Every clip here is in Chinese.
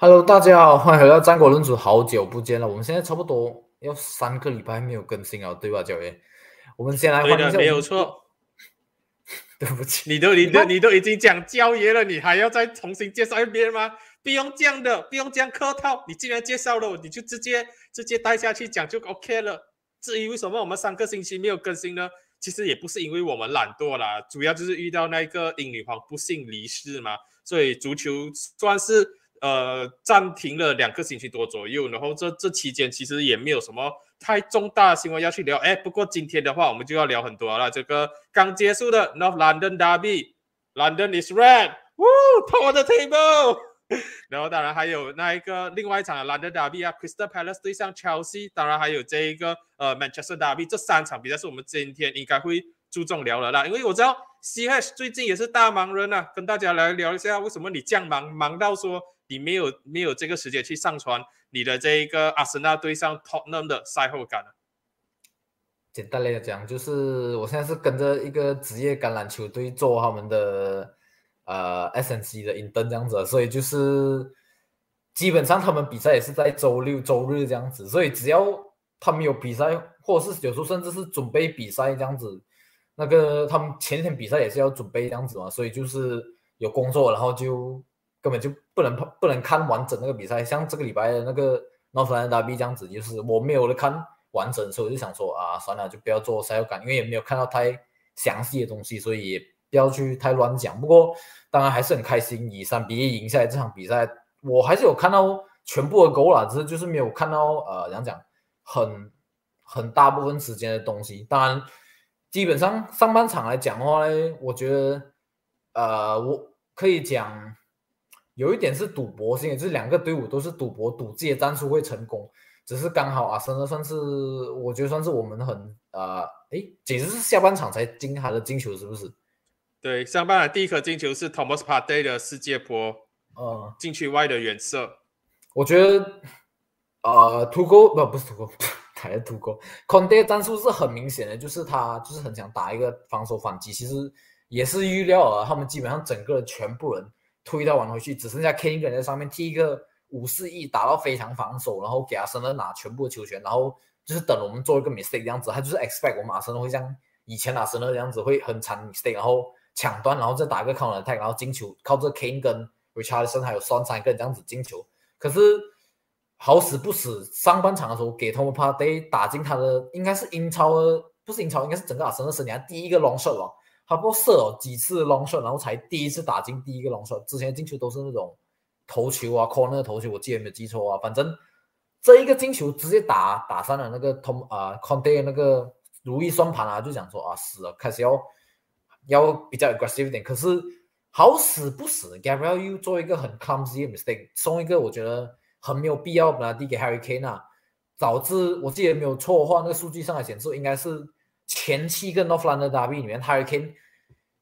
Hello，大家好，欢迎回到战国论主，好久不见了。我们现在差不多要三个礼拜没有更新了，对吧，教爷？我们先来对的，换一下，没有。错。对不起，你都你都你都已经讲教爷了，你还要再重新介绍一遍吗？不用这样的，不用这样客套。你既然介绍了，你就直接直接带下去讲就 OK 了。至于为什么我们三个星期没有更新呢？其实也不是因为我们懒惰啦，主要就是遇到那个英女皇不幸离世嘛，所以足球算是呃暂停了两个星期多左右。然后这这期间其实也没有什么太重大的新闻要去聊。哎，不过今天的话我们就要聊很多了。这个刚结束的 North London Derby，London is red，Woo，top of the table。然后当然还有那一个另外一场的 London Derby 啊，Crystal Palace 对上 Chelsea，当然还有这一个呃 Manchester Derby，这三场比赛是我们今天应该会注重聊的啦，因为我知道 CH 最近也是大忙人啊，跟大家来聊一下为什么你这样忙，忙到说你没有没有这个时间去上传你的这一个阿森纳对上 Tottenham 的赛后感。简单来讲，就是我现在是跟着一个职业橄榄球队做他们的呃 SNC 的 intern 这样子，所以就是基本上他们比赛也是在周六周日这样子，所以只要他们有比赛，或者是有时候甚至是准备比赛这样子，那个他们前天比赛也是要准备这样子嘛，所以就是有工作，然后就根本就不能不能看完整那个比赛，像这个礼拜的那个 Northland RB 这样子，就是我没有了看完整，所以我就想说啊，算了，就不要做赛后感，因为也没有看到太详细的东西，所以也不要去太乱讲。不过当然还是很开心，以三比一赢下来这场比赛，我还是有看到全部的 goal 啦，只是就是没有看到呃，怎样讲，很很大部分时间的东西。当然，基本上上半场来讲的话呢，我觉得呃，我可以讲有一点是赌博性的，就是两个队伍都是赌博，赌自己的战术会成功。只是刚好阿森纳算是，我觉得算是我们很呃，诶，简直是下半场才进他的进球，是不是？对，上半场第一颗进球是 Thomas Partey 的世界波呃，禁区外的远射。我觉得呃，图沟不不是图沟，还是图沟。Conte 战术是很明显的，就是他就是很想打一个防守反击，其实也是预料啊，他们基本上整个全部人推到完回去，只剩下 Kane 一个人在上面踢一个五四一，打到非常防守，然后给阿森纳拿全部的球权，然后就是等我们做一个 mistake 这样子，他就是 expect 我们阿森纳会像以前阿森纳这样子会很惨 mistake，然后抢断，然后再打一个 counter attack，然后进球，靠这 Kane 跟 Richardson 还有双三个人这样子进球。可是好死不死，上半场的时候给 Tom Partey 打进他的应该是英超的，不是英超，应该是整个阿森纳生涯第一个 long shot 哦。他不射了几次 long shot，然后才第一次打进第一个 long shot，之前进球都是那种头球啊，corner 头球，我记得没有记错啊，反正这一个进球直接打打上了那个 Tom 啊、Conte 那个如意算盘啊，就想说啊死了，开始要要比较 aggressive 一点，可是好死不死，Gabriel 又做一个很 clumsy mistake，送一个我觉得很没有必要把它递给 Harry Kane 啊，导致我记得没有错的话，那个数据上来显示应该是前七个 North London Derby 里面 Harry Kane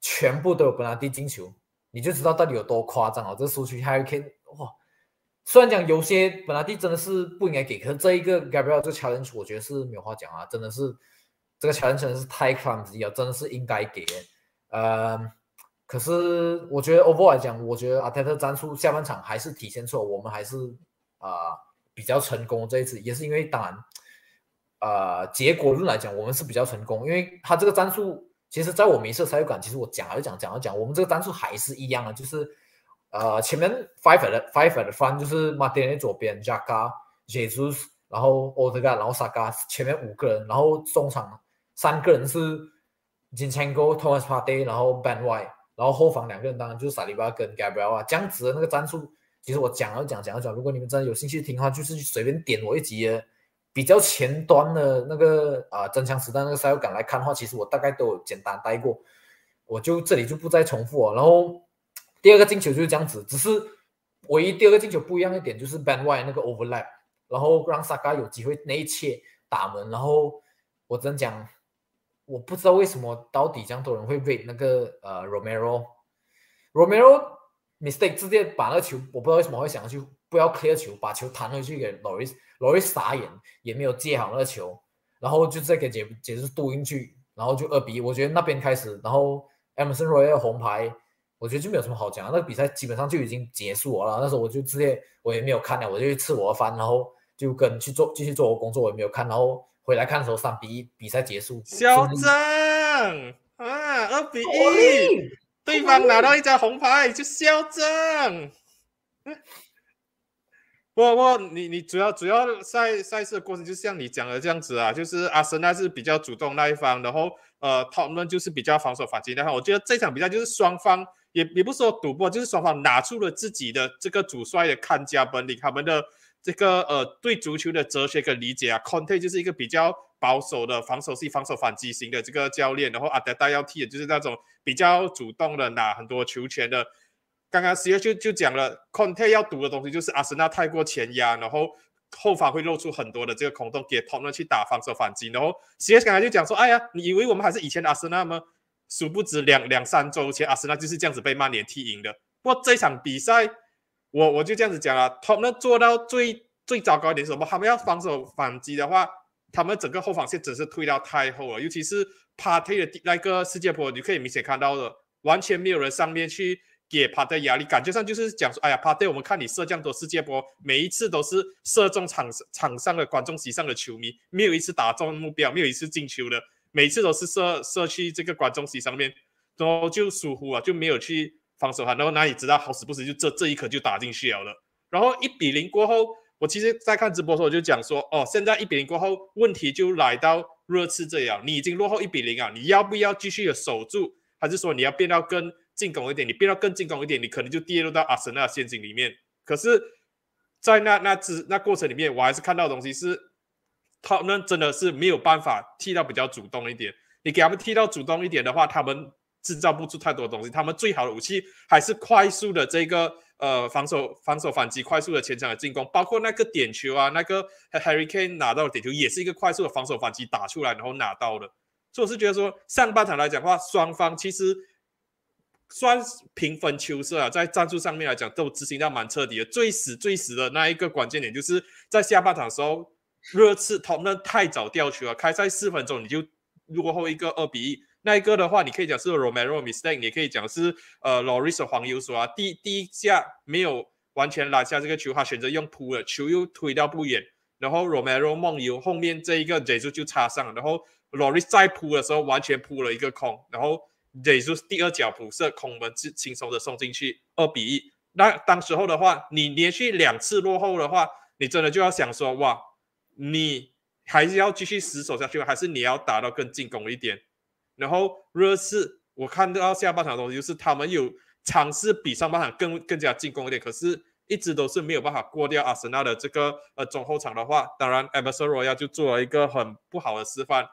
全部都有本拉蒂进球，你就知道到底有多夸张哦。这数据 Harry Kane 哇，虽然讲有些本拉蒂真的是不应该给，可是这一个 Gabriel 这个 challenge 我觉得是没有话讲啊，真的是这个乔恩楚真的是太 clumsy 了，真的是应该给。呃，可是我觉得 overall 来讲，我觉得阿泰特战术下半场还是体现出了我们还是啊、比较成功这一次，也是因为当然呃结果论来讲，我们是比较成功，因为他这个战术其实在我没设参与感，其实我讲了讲讲了讲，我们这个战术还是一样的，就是呃前面 five at five at front 就是马丁内左边 Jaka Jesus，然后 o d e g a 然后 Saka 前面五个人，然后中场三个人是 Zinchenko、Thomas Partey，然后 Ben White，然后后防两个人当然就是萨利巴跟 Gabriel 啊，这样子的那个战术，其实我讲了讲讲了讲，如果你们真的有兴趣听的话，就是随便点我一集比较前端的那个啊真枪实弹那个赛后感来看的话，其实我大概都有简单带过，我就这里就不再重复了。然后第二个进球就是这样子，只是唯一第二个进球不一样一点就是 Ben White 那个 overlap，然后让 Saka 有机会内切打门，然后我真讲。我不知道为什么到底这样多人会为那个呃 Romero，Romero mistake 直接把那个球，我不知道为什么会想要去不要 clear 球，把球弹回去给 Loris，Loris 傻眼也没有接好那个球，然后就再给解解释渡进去，然后就二比一。我觉得那边开始，然后 Emerson Royal 红牌我觉得就没有什么好讲，那个比赛基本上就已经结束了。那时候我就直接我也没有看了，我就去吃我的饭，然后就跟去做继续做我工作，我也没有看。然后回来看的时候，三比一比赛结束，嚣张啊，二比一，对方拿到一张红牌就嚣张。不不，你你主要主要赛赛事的过程就像你讲的这样子啊，就是阿森纳是比较主动那一方，然后呃，讨论就是比较防守反击那方。我觉得这场比赛就是双方也也不说赌博，就是双方拿出了自己的这个主帅的看家本领，他们的这个呃对足球的哲学跟理解啊。Conte 就是一个比较保守的防守系、防守反击型的这个教练，然后阿德达要踢的就是那种比较主动的拿很多球权的。刚刚 C 就就讲了，Conte 要赌的东西就是阿森纳太过前压，然后后方会露出很多的这个空洞，给 t o 去打防守反击。然后 C 刚才就讲说，哎呀，你以为我们还是以前的阿森纳吗？殊不知两两三周前阿森纳就是这样子被曼联踢赢的。不过这场比赛，我我就这样子讲了 t o 做到最最糟糕一点是什么？他们要防守反击的话，他们整个后防线真是退到太后了，尤其是 Party 的那个世界波，你可以明显看到的，完全没有人上面去。给帕特压力，感觉上就是讲说，哎呀，帕特，我们看你射这样多世界波，每一次都是射中场场上的观众席上的球迷，没有一次打中目标，没有一次进球的，每次都是射射去这个观众席上面，然后就疏忽啊，就没有去防守他，然后哪里知道好死不死就这这一颗就打进去了。然后一比零过后，我其实在看直播的时候我就讲说，哦，现在一比零过后，问题就来到热刺这样，你已经落后一比零啊，你要不要继续的守住，还是说你要变到跟？进攻一点，你变到更进攻一点，你可能就跌入到阿森纳陷阱里面。可是，在那那之那过程里面，我还是看到的东西是，他们真的是没有办法踢到比较主动一点。你给他们踢到主动一点的话，他们制造不出太多东西。他们最好的武器还是快速的这个呃防守防守反击，快速的前场的进攻，包括那个点球啊，那个 Harry Kane 拿到的点球也是一个快速的防守反击打出来，然后拿到的。所以我是觉得说，上半场来讲的话，双方其实。算平分秋色啊，在战术上面来讲都执行到蛮彻底的。最死最死的那一个关键点，就是在下半场的时候，热刺他们太早掉球了，开赛四分钟你就落后一个二比一。那一个的话，你可以讲是 Romero mistake，也可以讲是呃 Loris 黄油说啊，第第一下没有完全拿下这个球，他选择用扑了球又推到不远，然后 Romero 梦游后面这一个节奏就插上，然后 Loris 再扑的时候完全扑了一个空，然后。也就是第二脚补射空门，轻轻松的送进去，二比一。那当时候的话，你连续两次落后的话，你真的就要想说，哇，你还是要继续死守下去，还是你要打到更进攻一点？然后热刺，我看到下半场的东西就是他们有尝试比上半场更更加进攻一点，可是一直都是没有办法过掉阿森纳的这个呃中后场的话，当然 e m e r s o n Royal 就做了一个很不好的示范。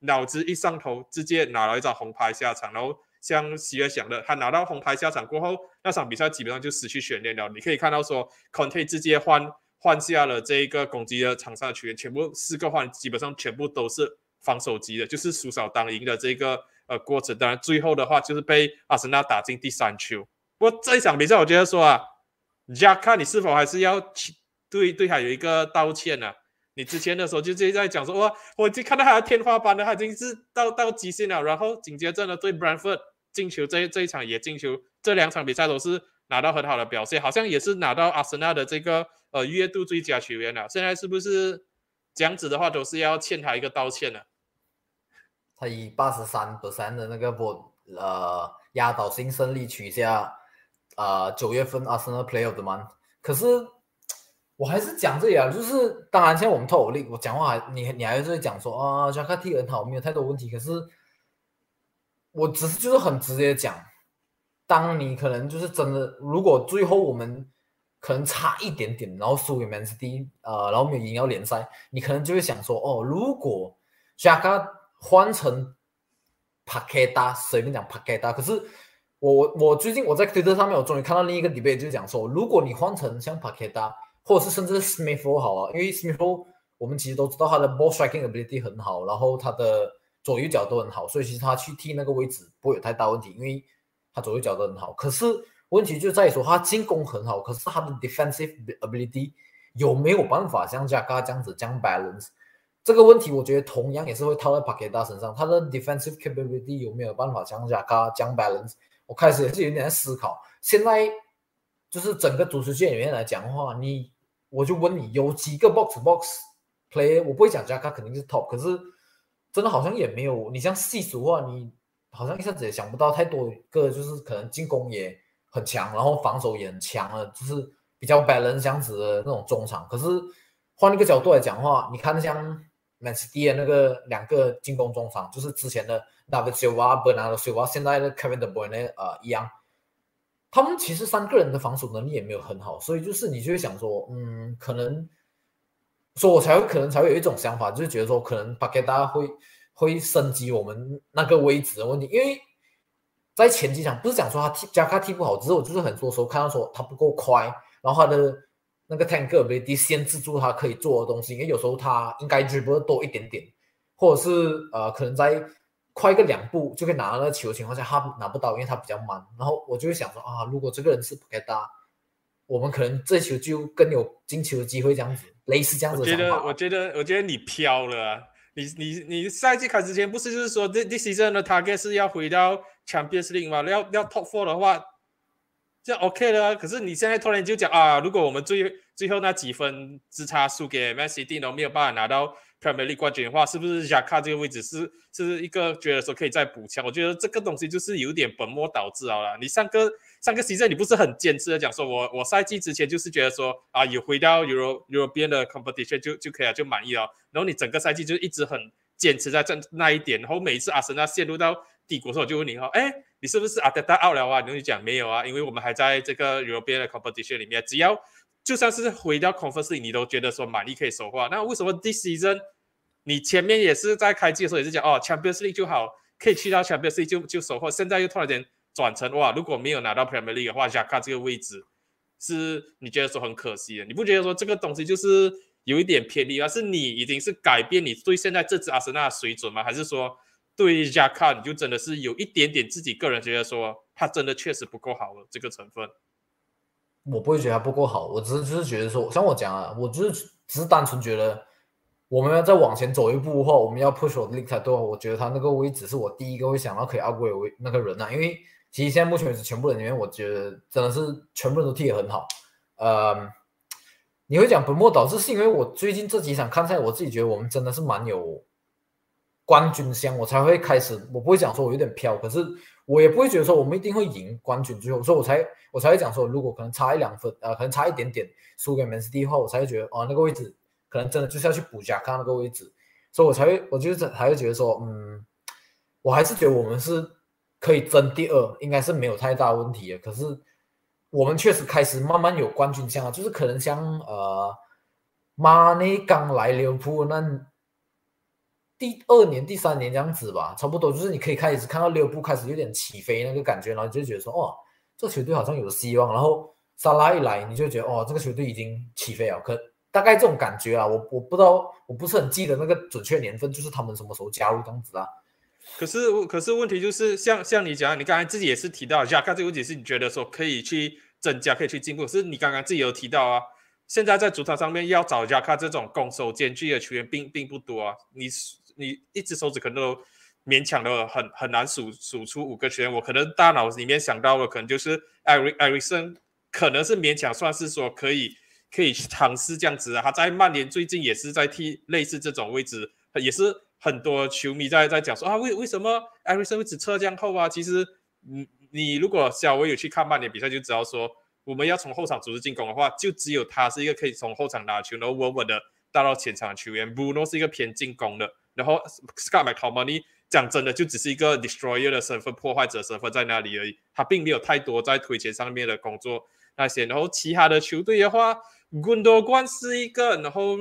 脑子一上头，直接拿了一张红牌下场。然后像喜悦想的，他拿到红牌下场过后，那场比赛基本上就失去悬念了。你可以看到说，Conte 直接换换下了这一个攻击的场上的球员，全部四个换，基本上全部都是防守级的，就是输少当赢的这个呃过程。当然最后的话就是被阿森纳打进第三球。不过这一场比赛，我觉得说啊，加看你是否还是要对对他有一个道歉呢？你之前的时候就直接在讲说哇，我已经看到他的天花板了，他已经是到到极限了。然后紧接着呢，对 Brentford 进球这这一场也进球，这两场比赛都是拿到很好的表现，好像也是拿到阿森纳的这个呃月度最佳球员了。现在是不是这样子的话，都是要欠他一个道歉了？他以八十三比三的那个波呃压倒性胜利取下呃九月份阿森纳 Player of the Month，可是。我还是讲这里啊，就是当然，现在我们透我力，我讲话还你你还是会讲说啊，加卡踢很好，没有太多问题。可是我只是就是很直接讲，当你可能就是真的，如果最后我们可能差一点点，然后输给 Man City，呃，然后没有赢到联赛，你可能就会想说，哦，如果加卡换成帕克达，随便讲帕克达。可是我我最近我在推特上面，我终于看到另一个 debate，就讲说，如果你换成像 Paketa。或者是甚至 Smith 好啊，因为 Smith 我们其实都知道他的 ball striking ability 很好，然后他的左右脚都很好，所以其实他去踢那个位置不会有太大问题，因为他左右脚都很好。可是问题就在于说他进攻很好，可是他的 defensive ability 有没有办法像加嘎这样子将 balance？这个问题我觉得同样也是会套在 p a k e t a 身上，他的 defensive capability 有没有办法像加嘎将 balance？我开始也是有点在思考，现在就是整个足球界里面来讲的话，你我就问你有几个 box box play，我不会讲加卡肯定是 top，可是真的好像也没有，你像细数的话，你好像一下子也想不到太多个，就是可能进攻也很强，然后防守也很强了，就是比较 balance 这样子的那种中场。可是换一个角度来讲的话，你看像 Man City 那个两个进攻中场，就是之前的 David Silva、Bernardo Silva，现在的 Kevin De Bruyne 呃一样，他们其实三个人的防守能力也没有很好，所以就是你就会想说，嗯，可能，说我才会可能才会有一种想法，就是觉得说可能 p a k e t a 会会升级我们那个位置的问题，因为在前几场不是讲说他踢加卡踢不好，只是我就是很多时候看到说他不够快，然后他的那个 tank ability 限制住他可以做的东西，因为有时候他应该 drive 多一点点，或者是呃可能在快个两步就可以拿到那个球的情况下，他拿不到，因为他比较慢。然后我就会想说啊，如果这个人是 p a k e t a 我们可能这球就更有进球的机会，这样子类似这样子我觉得，的想法。我觉得，我觉得你飘了啊！你你你赛季开始前不是就是说这这 season 的 target 是要回到 Champions League 吗？要要 Top Four 的话，这样 OK 了啊。可是你现在突然就讲啊，如果我们最最后那几分之差输给 Man City 都没有办法拿到 Premier League 冠军的话，是不是 Jaka 这个位置是是一个觉得说可以再补强？我觉得这个东西就是有点本末倒置好了。你上个上个星期你不是很坚持的讲说，我我赛季之前就是觉得说啊，有回到 Euro European 的 competition 就就可以了，就满意了。然后你整个赛季就一直很坚持在这那一点，然后每一次阿森纳陷入到低谷的时候，我就问你哈，哎，你是不是阿德达 out 了啊？你就讲没有啊，因为我们还在这个 European 的 competition 里面，只要就算是回到 Conference，你都觉得说满意可以收获。那为什么 this season 你前面也是在开机的时候也是讲哦 Champions League 就好，可以去到 Champions League 就就收获，现在又突然间转成哇，如果没有拿到 Premier League 的话，加卡这个位置是你觉得说很可惜的？你不觉得说这个东西就是有一点偏离，而是你已经是改变你对现在这支阿森纳的水准吗？还是说对于 Jaka 你就真的是有一点点自己个人觉得说他真的确实不够好了这个成分？我不会觉得他不够好，我只是只是觉得说，像我讲啊，我就是只是单纯觉得，我们要再往前走一步的话，我们要 push 我的 league 的话，我觉得他那个位置是我第一个会想到可以 upgrade 为那个人啊，因为其实现在目前为止全部人里面，我觉得真的是全部人都踢得很好。呃，你会讲本末倒置，是因为我最近这几场看赛，我自己觉得我们真的是蛮有冠军相，我才会开始，我不会讲说我有点飘，可是我也不会觉得说我们一定会赢冠军，最后，所以我才我才会讲说，如果可能差一两分，呃，可能差一点点输给 Man City 的话，我才会觉得哦，那个位置可能真的就是要去补加看那个位置，所以我才会，我就是才会觉得说，嗯，我还是觉得我们是可以争第二，应该是没有太大问题的。可是我们确实开始慢慢有冠军相啊，就是可能像呃，马内刚来利物浦那。第二年、第三年这样子吧，差不多就是你可以开始看到利物浦开始有点起飞那个感觉，然后你就觉得说，哦，这球队好像有希望。然后萨拉一来，你就觉得，哦，这个球队已经起飞了。可大概这种感觉啊，我我不知道，我不是很记得那个准确年份，就是他们什么时候加入这样子啊。可是，可是问题就是，像像你讲，你刚才自己也是提到，加卡这个问题是你觉得说可以去增加，可以去进步。是你刚刚自己有提到啊，现在在主场上面要找加卡这种攻守兼具的球员并并不多啊，你。你一只手指可能都勉强的很很难数数出五个球员，我可能大脑里面想到的可能就是艾瑞艾瑞森，可能是勉强算是说可以可以尝试这样子啊。他在曼联最近也是在踢类似这种位置，也是很多球迷在在讲说啊，为为什么艾瑞森会只撤这样后啊？其实，你你如果稍微有去看曼联比赛，就知道说我们要从后场组织进攻的话，就只有他是一个可以从后场拿球，然后稳稳的带到前场的球员。Bruno 是一个偏进攻的。然后，Scott McTominay 讲真的就只是一个 destroyer 的身份，破坏者身份在那里而已，他并没有太多在推前上面的工作那些。然后其他的球队的话 g a n 是一个，然后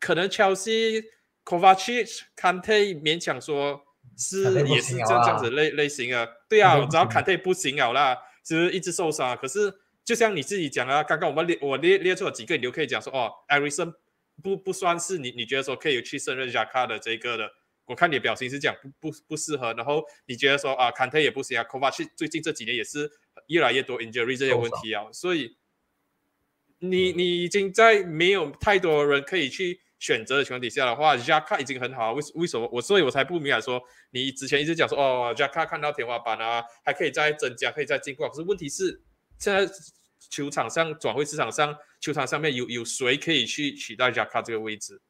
可能 Chelsea Kovacic、Kante 勉强说是也是这这样子类类型啊。对啊，我知道 Kante 不行了啦，就是一直受伤。可是就像你自己讲啊，刚刚我们列我列列出了几个，你就可以讲说哦 e r i s o n 不不算是你，你觉得说可以去胜任加卡的这个的，我看你的表情是讲不不不适合，然后你觉得说啊，坎特也不行啊，科瓦奇最近这几年也是越来越多 injury 这些问题啊，所以你你已经在没有太多人可以去选择的情况底下的话 k a 已经很好，为为什么我所以我才不明白说你之前一直讲说哦 k a 看到天花板啊，还可以再增加，可以再进步，可是问题是现在球场上转会市场上球场上面有有谁可以去取代 k a 这个位置？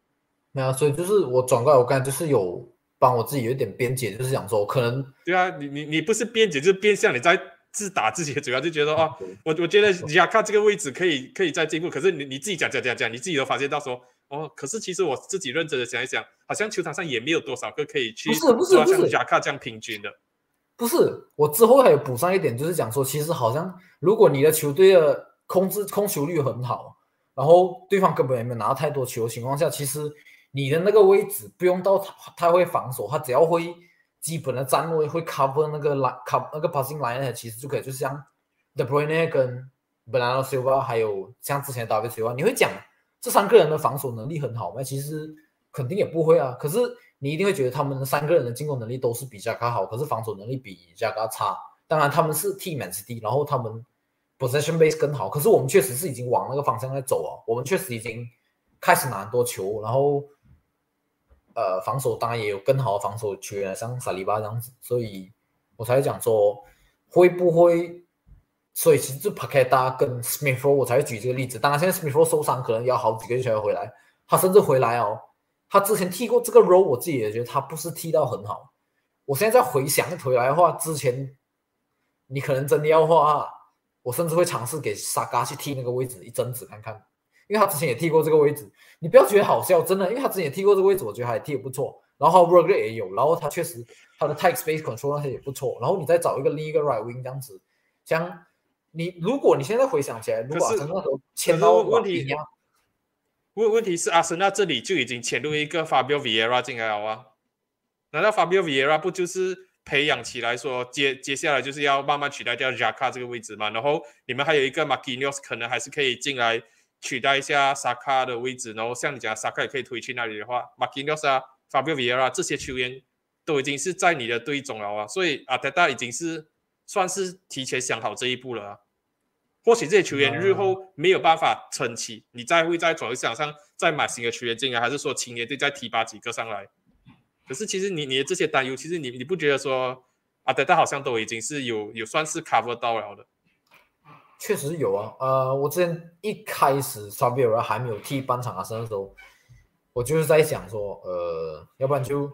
没有，所以就是我转过来，我刚才就是有帮我自己有一点辩解，就是想说可能对啊，你你你不是辩解，就是变相你在。自打自己的主要就觉得哦，我我觉得雅卡这个位置可以可以再进步，可是你你自己讲讲讲讲，你自己都发现到说哦，可是其实我自己认真的想一想，好像球场上也没有多少个可以去不是不是不是亚卡这样平均的，不是我之后还有补上一点，就是讲说其实好像如果你的球队的控制控球率很好，然后对方根本也没有拿到太多球的情况下，其实你的那个位置不用到他他会防守，他只要会。基本的站位会 cover 那个 line cover 那个 passing line 其实就可以，就像 The Bruyne 跟 Bernardo Silva 还有像之前 David Silva，你会讲这三个人的防守能力很好吗？其实肯定也不会啊。可是你一定会觉得他们三个人的进攻能力都是比加卡好，可是防守能力比加卡差。当然他们是 team man 是低，然后他们 possession base 更好。可是我们确实是已经往那个方向在走啊，我们确实已经开始拿很多球，然后。呃，防守当然也有更好的防守球员，像萨利巴这样子，所以我才会讲说会不会？所以其实就帕凯达跟 Smith，我才会举这个例子。当然，现在 Smith 受伤，可能要好几个月才会回来。他甚至回来哦，他之前踢过这个 role，我自己也觉得他不是踢到很好。我现在再回想回来的话，之前你可能真的要话，我甚至会尝试给萨嘎去踢那个位置一阵子看看。因为他之前也踢过这个位置，你不要觉得好笑，真的，因为他之前也踢过这个位置，我觉得他也踢得不错。然后 work 也有，然后他确实他的 tight space control 那些也不错。然后你再找一个另一个 right wing 这样子，像你如果你现在回想起来，如果那时候签到问题问问题是阿森纳这里就已经签入一个 Fabio Vieira 进来了啊？难道 Fabio Vieira 不就是培养起来说接接下来就是要慢慢取代掉 j a k a 这个位置嘛？然后你们还有一个 Marquinhos 可能还是可以进来。取代一下萨卡的位置，然后像你讲，萨卡也可以推去那里的话，马基诺斯啊、法比奥维尔啊这些球员都已经是在你的队中了啊，所以阿德达已经是算是提前想好这一步了啊。或许这些球员日后没有办法撑起，你再会在转会市场上再买新的球员进来，还是说青年队再提拔几个上来？可是其实你你的这些担忧，其实你你不觉得说阿德达好像都已经是有有算是 cover 到了的？确实有啊，呃，我之前一开始刷比尔还没有踢半场阿森的时候，我就是在想说，呃，要不然就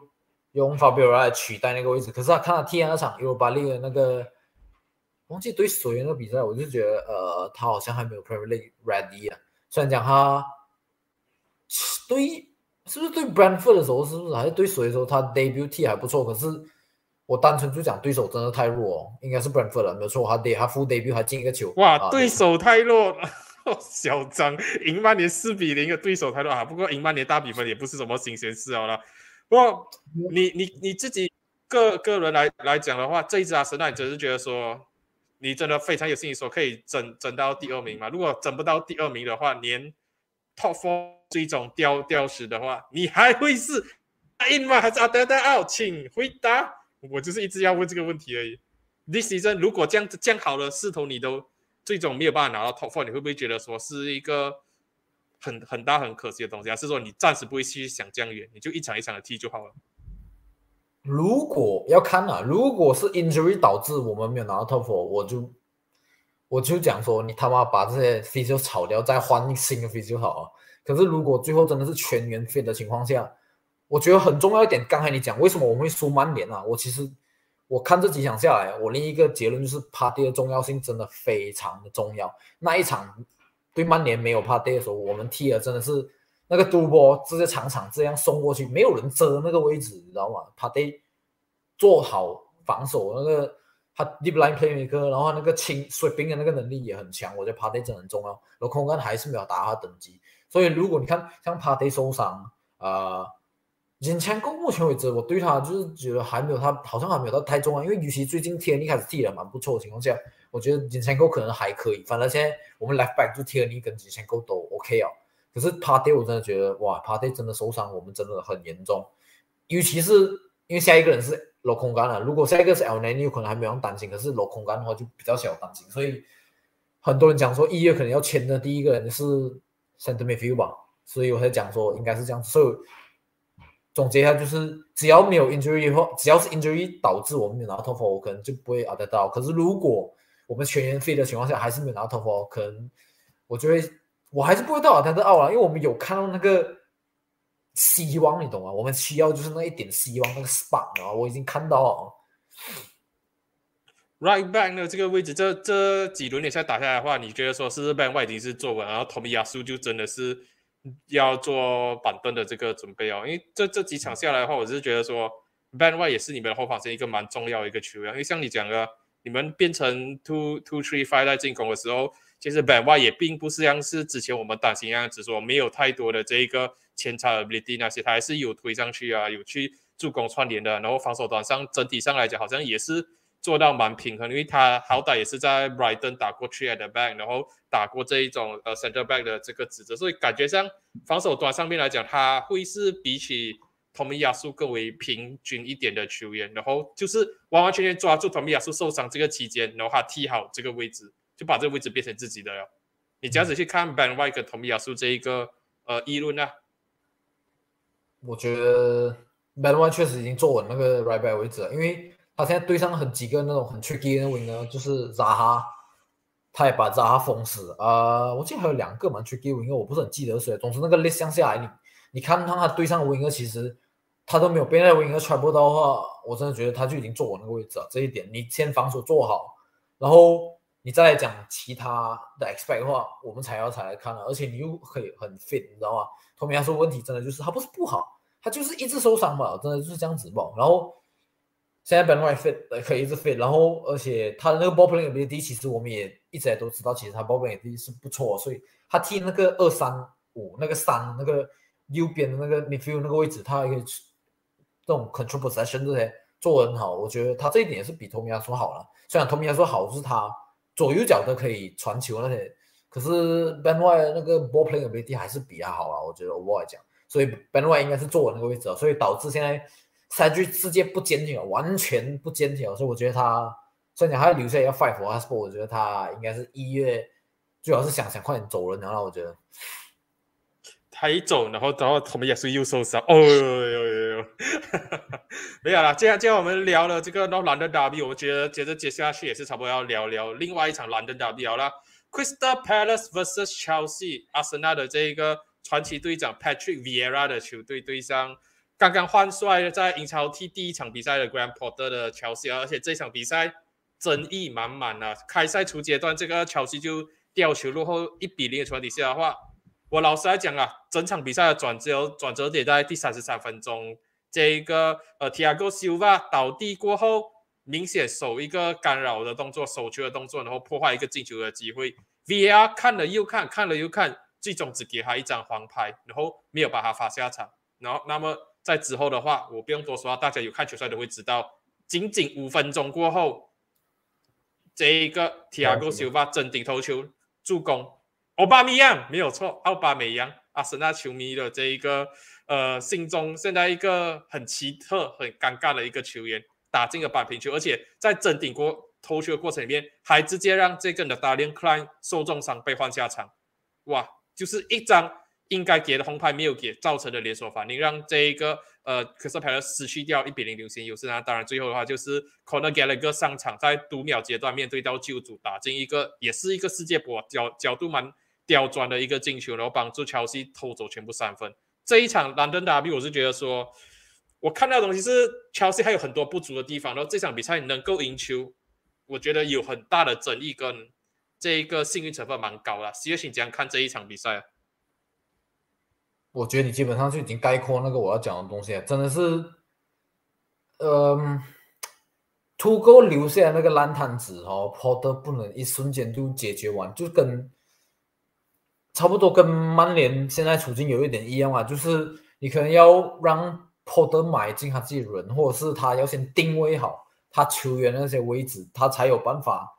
用法比尔来取代那个位置。可是他看他踢那场尤巴利的那个，忘记对谁那个比赛，我就觉得，呃，他好像还没有 Premier League ready 啊。虽然讲他对，是不是对 Brentford 的时候，是不是还是对谁的时候，他 debut T 还不错，可是。我单纯就讲对手真的太弱，哦，应该是 Brentford 了，没有错，他得他 full debut 还进一个球。哇，对手太弱了，嚣张，赢曼联四比零，对手太弱啊。不过赢曼联大比分也不是什么新鲜事哦了。不过你你你自己个个人来来讲的话，这一支阿森纳，你只是觉得说你真的非常有信心说可以争争到第二名吗？如果争不到第二名的话，连 top four 这种掉掉时的话，你还会是 in 吗？还是阿德德 out？请回答。我就是一直要问这个问题而已。This season 如果这样这样好了，势头你都最终没有办法拿到 top four，你会不会觉得说是一个很很大很可惜的东西？还是说你暂时不会去想这样远，你就一场一场的踢就好了？如果要看啊，如果是 injury 导致我们没有拿到 top four，我就我就讲说你他妈把这些 f i s i o 炒掉，再换新的 f i s i o 好啊。可是如果最后真的是全员废的情况下，我觉得很重要一点，刚才你讲为什么我们会输曼联啊？我其实我看这几场下来，我另一个结论就是帕蒂的重要性真的非常的重要。那一场对曼联没有帕蒂的时候，我们踢的真的是那个杜波直接场场这样送过去，没有人遮那个位置，你知道吗？帕蒂做好防守，那个他 deep line play 一个，然后那个清水兵的那个能力也很强。我觉得帕蒂真的很重要，然后空干还是没有达到他等级。所以如果你看像帕蒂受伤啊。金钱沟目前为止，我对他就是觉得还没有他，好像还没有到太重要。因为尤其最近天一开始踢的蛮不错的情况下，我觉得金钱沟可能还可以。反正现在我们 left back 就天尼跟金钱沟都 OK 啊。可是 Party 我真的觉得哇，Party 真的受伤，我们真的很严重。尤其是因为下一个人是镂空干了，如果下一个是 El Nani，可能还没有担心。可是镂空干的话就比较小担心。所以很多人讲说一月可能要签的第一个人是 Centre Midfield 吧。所以我才讲说应该是这样。所以总结一下，就是只要没有 injury 或只要是 injury 导致我们没有拿到 top four，可能就不会拿得到。可是如果我们全员废的情况下，还是没有拿到 top four，可能我就会我还是不会到拿得到啊，因为我们有看到那个希望，你懂吗？我们需要就是那一点希望，那个 spark 啊，我已经看到了。Right back 呢这个位置，这这几轮联赛打下来的话，你觉得说是 Ben White 已经是坐稳，然后 Tommy Yasu 就真的是要做板凳的这个准备哦。因为这这几场下来的话，我是觉得说 Ben White 也是你们后防线一个蛮重要的一个球员。因为像你讲的，你们变成 two two three five 在进攻的时候，其实 Ben White 也并不是像是之前我们担心一样，只说没有太多的这一个前插 ability 那些，他还是有推上去啊，有去助攻串联的，然后防守端上整体上来讲，好像也是。做到蛮平衡，因为他好歹也是在 Brighton 打过 t r e at back，然后打过这一种呃 center back 的这个职责，所以感觉上防守端上面来讲，他会是比起同米亚苏更为平均一点的球员，然后就是完完全全抓住同米亚苏受伤这个期间，然后他踢好这个位置，就把这个位置变成自己的了。你这样子去看 Ben White 跟 Tommy Yasu 这一个呃议论呢？我觉得 Ben White 确实已经坐稳那个 right back 位置了，因为。他现在对上很几个那种很 tricky 的 winger，就是扎哈，他也把扎哈封死。呃，我记得还有两个蛮 tricky winger，我不是很记得谁。总之那个 list 下来，你你看他对上 winger，其实他都没有被那 winger 传播到的话，我真的觉得他就已经坐稳那个位置了。这一点你先防守做好，然后你再来讲其他的 expect 的话，我们才要才来看了。而且你又可以很 fit，你知道吗？托米亚说问题真的就是他不是不好，他就是一直受伤嘛，真的就是这样子吧。然后。现在 Ben White fit 可以一直 fit，然后而且他的那个 ball playing ability 其实我们也一直都知道，其实他 ball playing ability 是不错，所以他踢那个二三五那个三那个右边的那个 midfield 那个位置，他可以这种 control possession 这些做得很好。我觉得他这一点也是比托米亚说好了。虽然托米亚说好是他左右脚都可以传球那些，可是 Ben White 那个 ball playing ability 还是比他好啊。我觉得我来讲，所以 Ben White 应该是坐稳那个位置，所以导致现在。赛局世界不坚挺了完全不坚挺所以我觉得他虽然讲还要留下来要 fight for us，我觉得他应该是一月最好是想想快点走人，然后我觉得他一走，然后然后他们也是又受伤，哦呦呦呦，没有了。接下接下我们聊了这个然后兰登打比，我觉得接着接下去也是差不多要聊聊另外一场兰登打比好了，Crystal Palace vs Chelsea，阿森纳的这一个传奇队长 Patrick Vieira 的球队对上。刚刚换帅在英超踢第一场比赛的 Grand Porter 的乔西，而且这场比赛争议满满啊！开赛初阶段，这个乔西就吊球落后一比零的情况下的话，我老实来讲啊，整场比赛的转折转折点在第三十三分钟，这一个呃 Tiago Silva 倒地过后，明显守一个干扰的动作，守球的动作，然后破坏一个进球的机会。VR 看了又看，看了又看，最终只给他一张黄牌，然后没有把他罚下场。然后那么。在之后的话，我不用多说，大家有看球赛都会知道，仅仅五分钟过后，这一个 Tiago Silva 真顶头球助攻，奥巴梅扬没有错，奥巴梅扬，阿森纳球迷的这一个呃心中现在一个很奇特、很尴尬的一个球员，打进了扳平球，而且在真顶过头球的过程里面，还直接让这个 n a t a l i a Klein 受重伤被换下场，哇，就是一张。应该给的红牌没有给，造成的连锁反应，让这一个呃，可是牌的失去掉一比零领先优势那当然，最后的话就是 Conor Gallagher 上场，在读秒阶段面对到救主，打进一个也是一个世界波角角度蛮刁钻的一个进球，然后帮助乔西偷走全部三分。这一场兰登打比，我是觉得说，我看到的东西是乔西还有很多不足的地方，然后这场比赛能够赢球，我觉得有很大的争议跟这一个幸运成分蛮高的。十月请怎样看这一场比赛？我觉得你基本上就已经概括那个我要讲的东西，真的是，嗯，土狗留下那个烂摊子哦，跑的不能一瞬间就解决完，就跟差不多跟曼联现在处境有一点一样啊，就是你可能要让跑德买进他自己人，或者是他要先定位好他球员那些位置，他才有办法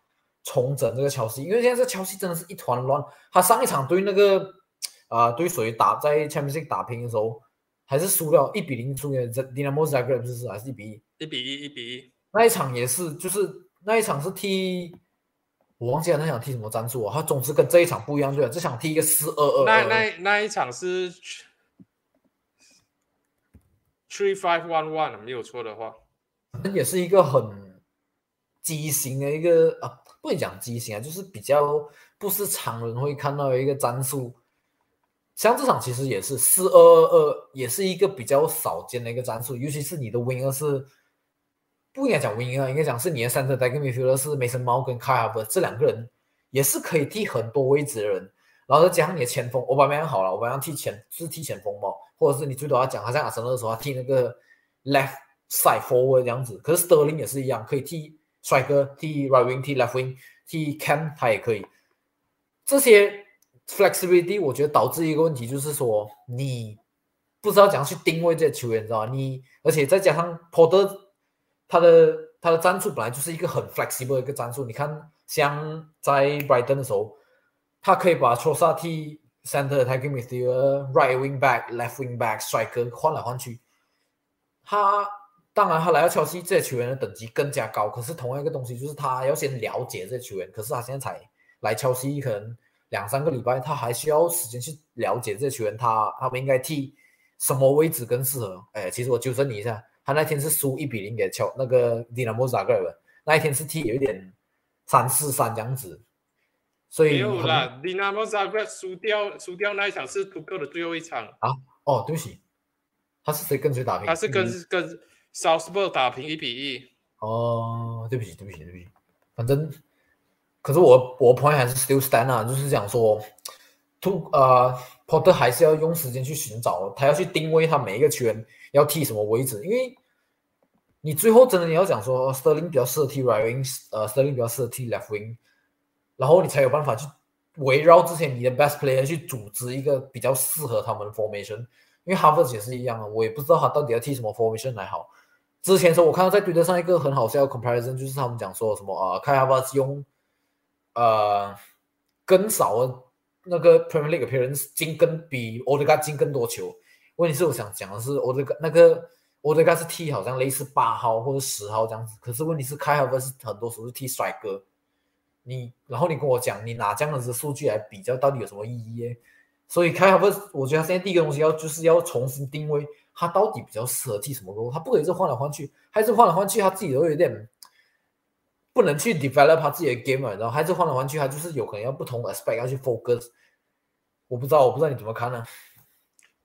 重整这个乔西，因为现在这乔西真的是一团乱，他上一场对那个。啊，对谁打在 Champions 打平的时候，还是输掉一比零输给这 Dinamo Zagreb 是不是？还是一比一？一比一，一比一。那一场也是，就是那一场是踢我忘记了那场踢什么战术啊？他总之跟这一场不一样，对吧？这场踢一个四二二，那那那一场是 three five one one，没有错的话，也是一个很畸形的一个啊，不能讲畸形啊，就是比较不是常人会看到的一个战术。像这场其实也是四二二二，也是一个比较少见的一个战术，尤其是你的 winger 是不应该讲 win 二应该讲是你的 center back midfielder 是 Mason Mount 跟 k a r v e r 这两个人也是可以踢很多位置的人，然后再加上你的前锋，我把麦好了，我把他踢前是踢前锋嘛，或者是你最多要讲，他在阿森纳的时候他踢那个 left side forward 这样子，可是 Sterling 也是一样，可以踢帅哥，踢 right wing，踢 left wing，踢 cam 他也可以，这些。flexibility 我觉得导致一个问题就是说你不知道怎样去定位这些球员，知道吧？你而且再加上 Porter 他的他的战术本来就是一个很 flexible 的一个战术。你看，像在 Brighton 的时候，他可以把 t r o s a T center attacking midfield right wing back left wing back 帅哥换来换去。他当然他来到切尔西，这些球员的等级更加高。可是同样一个东西就是他要先了解这些球员。可是他现在才来切尔西，可能。两三个礼拜，他还需要时间去了解这些球员，他他们应该踢什么位置更适合。哎，其实我纠正你一下，他那天是输一比零给乔那个迪纳莫扎格尔，那一天是踢有一点三四三这样子。所以没有啦，迪纳莫扎格尔输掉输掉那一场是图克的最后一场啊。哦，对不起，他是谁跟谁打平？他是跟跟 Southport 打平一比一。哦，对不起，对不起，对不起，反正。可是我我朋友还是 still stand 啊，就是讲说，to 呃，Porter 还是要用时间去寻找，他要去定位他每一个球员要踢什么位置，因为你最后真的你要讲说，Sterling 比较适合踢 right wing，呃，Sterling 比较适合踢 left wing，然后你才有办法去围绕之前你的 best player 去组织一个比较适合他们的 formation，因为 Harvard 也是一样啊，我也不知道他到底要踢什么 formation 来好。之前说我看到在推特上一个很好笑的 comparison，就是他们讲说什么啊，看 Harvard 用。呃，更少的那个 Premier League appearance 进更比 o d e g a 进更多球。问题是我想讲的是 o d e g a 那个 o d e g a 是踢好像类似八号或者十号这样子，可是问题是开 h 是很多时候是踢帅哥。你然后你跟我讲，你拿这样子的数据来比较，到底有什么意义？所以开 h 我觉得现在第一个东西要就是要重新定位，他到底比较适合踢什么路？他不可以是换来换去，还是换来换去，他自己都有点。不能去 develop 他自己的 game，然后还是换来换去，他就是有可能要不同 aspect 要去 focus。我不知道，我不知道你怎么看呢？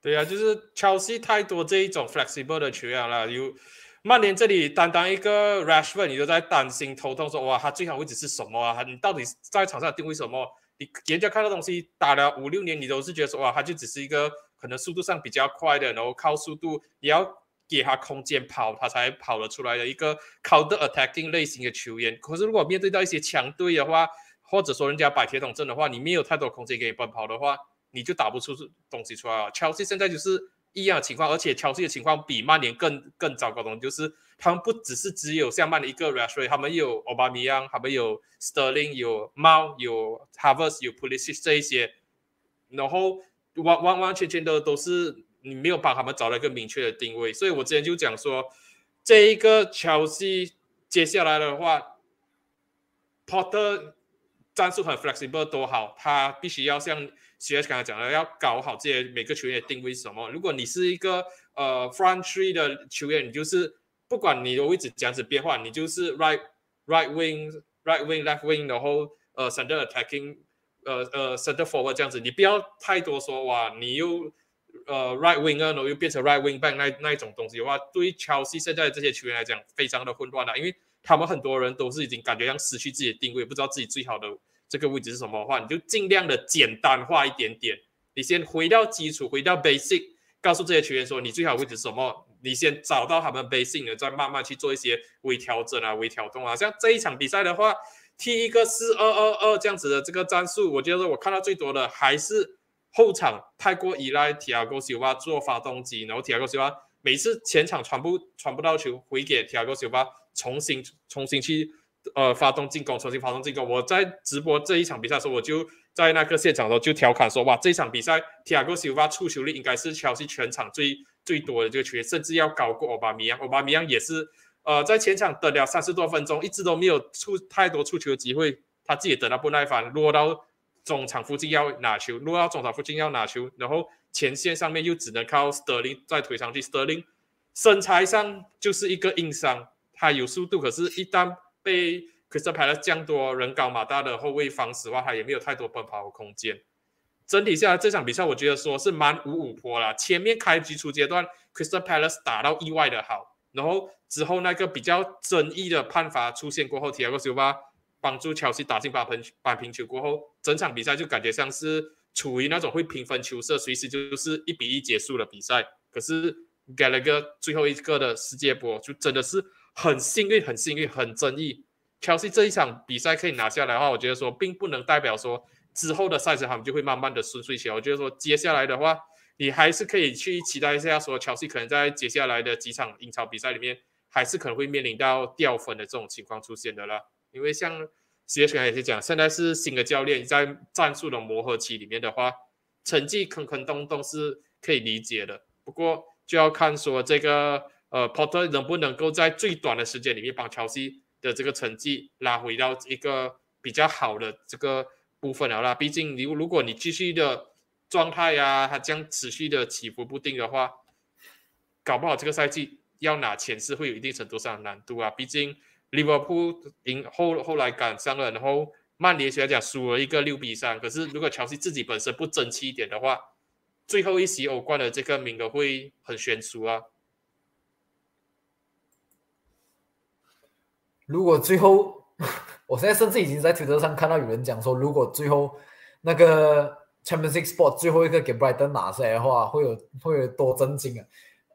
对啊，就是 Chelsea 太多这一种 flexible 的球员了。有曼联这里单单一个 Rashford，你都在担心头痛，说哇，他最好位置是什么啊？你到底在场上定位什么？你人家看到东西打了五六年，你都是觉得说哇，他就只是一个可能速度上比较快的，然后靠速度也要。给他空间跑，他才跑得出来的一个 counter attacking 类型的球员。可是如果面对到一些强队的话，或者说人家摆铁桶阵的话，你没有太多空间给你奔跑的话，你就打不出东西出来了。Chelsea 现在就是一样的情况，而且 Chelsea 的情况比曼联更更糟糕的，就是他们不只是只有像曼联一个 Rashford，他们有 o b a m e y a n g 他们有 Sterling，有 Mou，有 Havertz，有 Pulisic 这一些，然后完完完全全的都是。你没有帮他们找到一个明确的定位，所以我之前就讲说，这一个乔西接下来的话，Porter 战术很 flexible 多好，他必须要像 C S 刚才讲的，要搞好这些每个球员的定位是什么。如果你是一个呃 front three 的球员，你就是不管你的位置这样子变化，你就是 right right wing right wing left wing，然后呃 center attacking，呃呃 center forward 这样子，你不要太多说哇，你又。呃，right wing 啊，然后又变成 right wing back 那那一种东西的话，对于乔西现在这些球员来讲，非常的混乱了，因为他们很多人都是已经感觉像失去自己的定位，不知道自己最好的这个位置是什么的话，你就尽量的简单化一点点，你先回到基础，回到 basic，告诉这些球员说你最好位置是什么，你先找到他们 basic 的，再慢慢去做一些微调整啊、微调动啊。像这一场比赛的话，踢一个四二二二这样子的这个战术，我觉得我看到最多的还是。后场太过依赖提亚戈·西瓦做发动机，然后提亚戈·西瓦每次前场传不传不到球，回给提亚戈·西瓦重新重新去呃发动进攻，重新发动进攻。我在直播这一场比赛的时候，我就在那个现场的时候就调侃说：哇，这场比赛提亚戈·西瓦出球率应该是乔西全场最最多的这个球员，甚至要高过奥巴米扬。奥巴米扬也是呃在前场得了三十多分钟，一直都没有出太多出球的机会。他自己等到不耐烦，落到中场附近要拿球，落到中场附近要拿球，然后前线上面又只能靠 Sterling 再推上去，Sterling 身材上就是一个硬伤，他有速度，可是一旦被 Crystal Palace 降多人高马大的后卫防死的话，他也没有太多奔跑的空间。整体下来这场比赛，我觉得说是蛮五五坡啦。前面开局初阶段，Crystal Palace 打到意外的好，然后之后那个比较争议的判罚出现过后，提亚戈修巴帮助乔西打进八分扳平球过后，整场比赛就感觉像是处于那种会平分球色，随时就是一比一结束了比赛。可是 Gallagher 最后一个的世界波就真的是很幸运，很幸运，很争议。乔西这一场比赛可以拿下来的话，我觉得说并不能代表说。之后的赛程他们就会慢慢的顺遂起来。我觉得说接下来的话，你还是可以去期待一下，说乔西可能在接下来的几场英超比赛里面，还是可能会面临到掉分的这种情况出现的啦。因为像 C H 刚才也是讲，现在是新的教练在战术的磨合期里面的话，成绩坑坑洞洞是可以理解的。不过就要看说这个呃 Potter 能不能够在最短的时间里面把乔西的这个成绩拉回到一个比较好的这个。部分了啦，毕竟你如果你继续的状态呀，它将持续的起伏不定的话，搞不好这个赛季要拿钱是会有一定程度上的难度啊。毕竟利物浦赢后后来赶上了，然后曼联虽然讲输了一个六比三，可是如果乔西自己本身不争气一点的话，最后一席欧冠的这个名额会很悬殊啊。如果最后。我现在甚至已经在推特上看到有人讲说，如果最后那个 Champions League spot 最后一个给 Brighton 拿下来的话，会有会有多震惊啊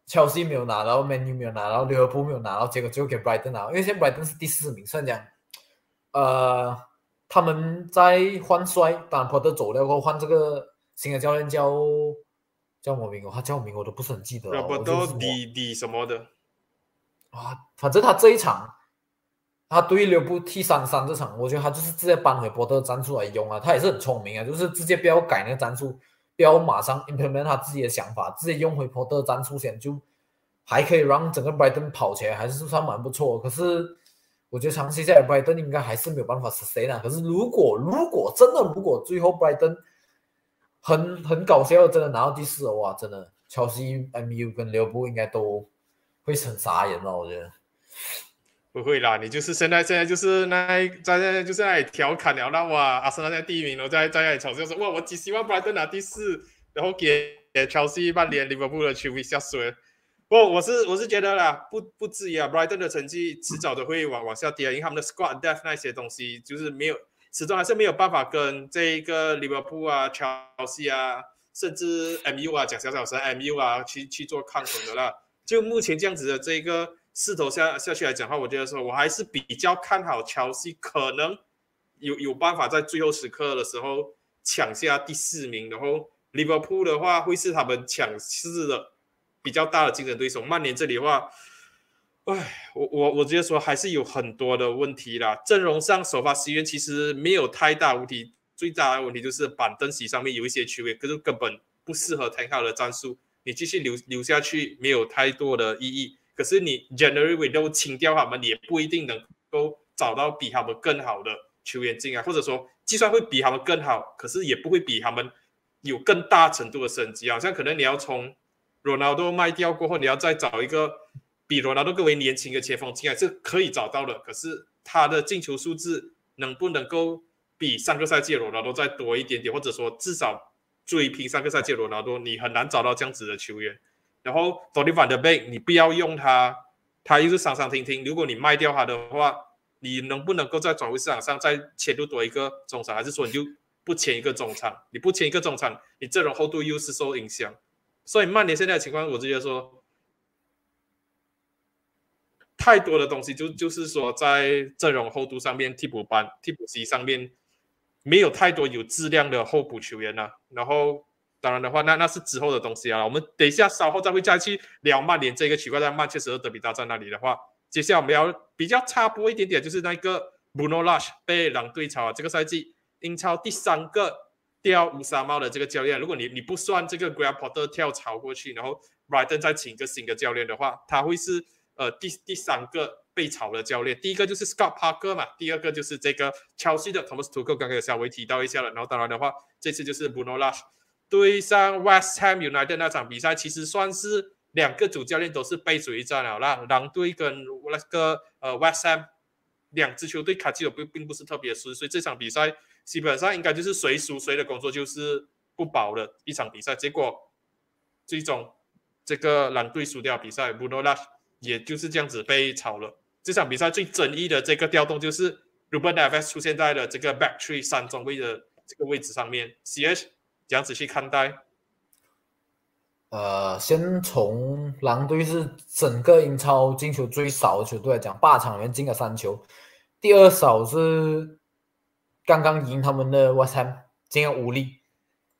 ！Chelsea 没有拿到，Man U 没有拿到，利物浦没有拿到，结果最后给 Brighton 拿，因为现在 Brighton 是第四名，虽然讲，呃，他们在换帅，当然 Potter 走了过后换这个新的教练叫叫什么名？他叫什么名我都不是很记得了。不都底底什么的啊？反正他这一场。他对留不 T 三三这场，我觉得他就是直接搬回波特战术来用啊，他也是很聪明啊，就是直接不要改那个战术，不要马上 implement 他自己的想法，直接用回波特战术线，就还可以让整个 Brighton 跑起来，还是算蛮不错。可是我觉得长期下来 Brighton 应该还是没有办法 sustain 啊。可是如果如果真的如果最后 Brighton 很很搞笑，真的拿到第四的话，真的乔西、MU 跟刘布应该都会很傻眼了，我觉得。不会啦，你就是现在现在就是那在在就是那里调侃聊那哇，阿森纳在第一名，然后在在那里嘲笑说哇，我只希望布莱顿拿第四，然后给给乔西曼联利物浦的球迷下水。不，我是我是觉得啦，不不至于啊，布莱顿的成绩迟早都会往往下跌，因为他们的 squad depth 那些东西就是没有，始终还是没有办法跟这一个利物浦啊、乔西啊，甚至 MU 啊讲小小声 MU 啊去去做抗衡的啦。就目前这样子的这一个。势头下下去来讲的话，我觉得说我还是比较看好乔西，可能有有办法在最后时刻的时候抢下第四名。然后利物浦的话会是他们抢四的比较大的竞争对手。曼联这里的话，唉，我我我觉得说还是有很多的问题啦。阵容上首发席员其实没有太大问题，最大的问题就是板凳席上面有一些区位，可是根本不适合很好的战术，你继续留留下去没有太多的意义。可是你 generally we 都清掉他们，也不一定能够找到比他们更好的球员进来，或者说，就算会比他们更好，可是也不会比他们有更大程度的升级。好像可能你要从罗纳多卖掉过后，你要再找一个比罗纳多更为年轻的前锋进来，是可以找到的。可是他的进球数字能不能够比上个赛季的罗纳多再多一点点，或者说至少追平上个赛季的罗纳多，你很难找到这样子的球员。然后 d o n y Van de Beek，你不要用他，他又是上上停停。如果你卖掉他的话，你能不能够在转会市场上再签入多一个中场，还是说你就不签一个中场？你不签一个中场，你阵容厚度又是受影响。所以曼联现在的情况，我直接说，太多的东西就就是说在阵容厚度上面，替补班、替补席上面没有太多有质量的候补球员了。然后。当然的话，那那是之后的东西啊。我们等一下稍后再会再去聊曼联这个奇怪在曼彻斯特德比大战那里的话，接下来我们要比较插播一点点，就是那个 Bruno Lage 被狼队炒啊。这个赛季英超第三个掉乌纱帽的这个教练，如果你你不算这个 Graham Potter 跳槽过去，然后 Brighton 再请一个新的教练的话，他会是呃第第三个。被炒的教练，第一个就是 Scott Parker 嘛，第二个就是这个 Chelsea 的 Thomas Tuchel，刚刚有稍微提到一下了。然后当然的话，这次就是 Bruno Lage 对上 West Ham United 那场比赛，其实算是两个主教练都是背水一战了。那狼队跟那个呃 West Ham 两支球队卡基尔并并不是特别熟，所以这场比赛基本上应该就是谁输谁的工作就是不保的一场比赛。结果最终这个狼队输掉比赛，Bruno Lage 也就是这样子被炒了。这场比赛最争议的这个调动就是 Ruben F S 出现在了这个 back three 三中卫的这个位置上面。C.H. 这样子去看待？呃，先从狼队是整个英超进球最少的球队来讲，八场里面进了三球，第二少是刚刚赢他们的 West Ham 进了五粒，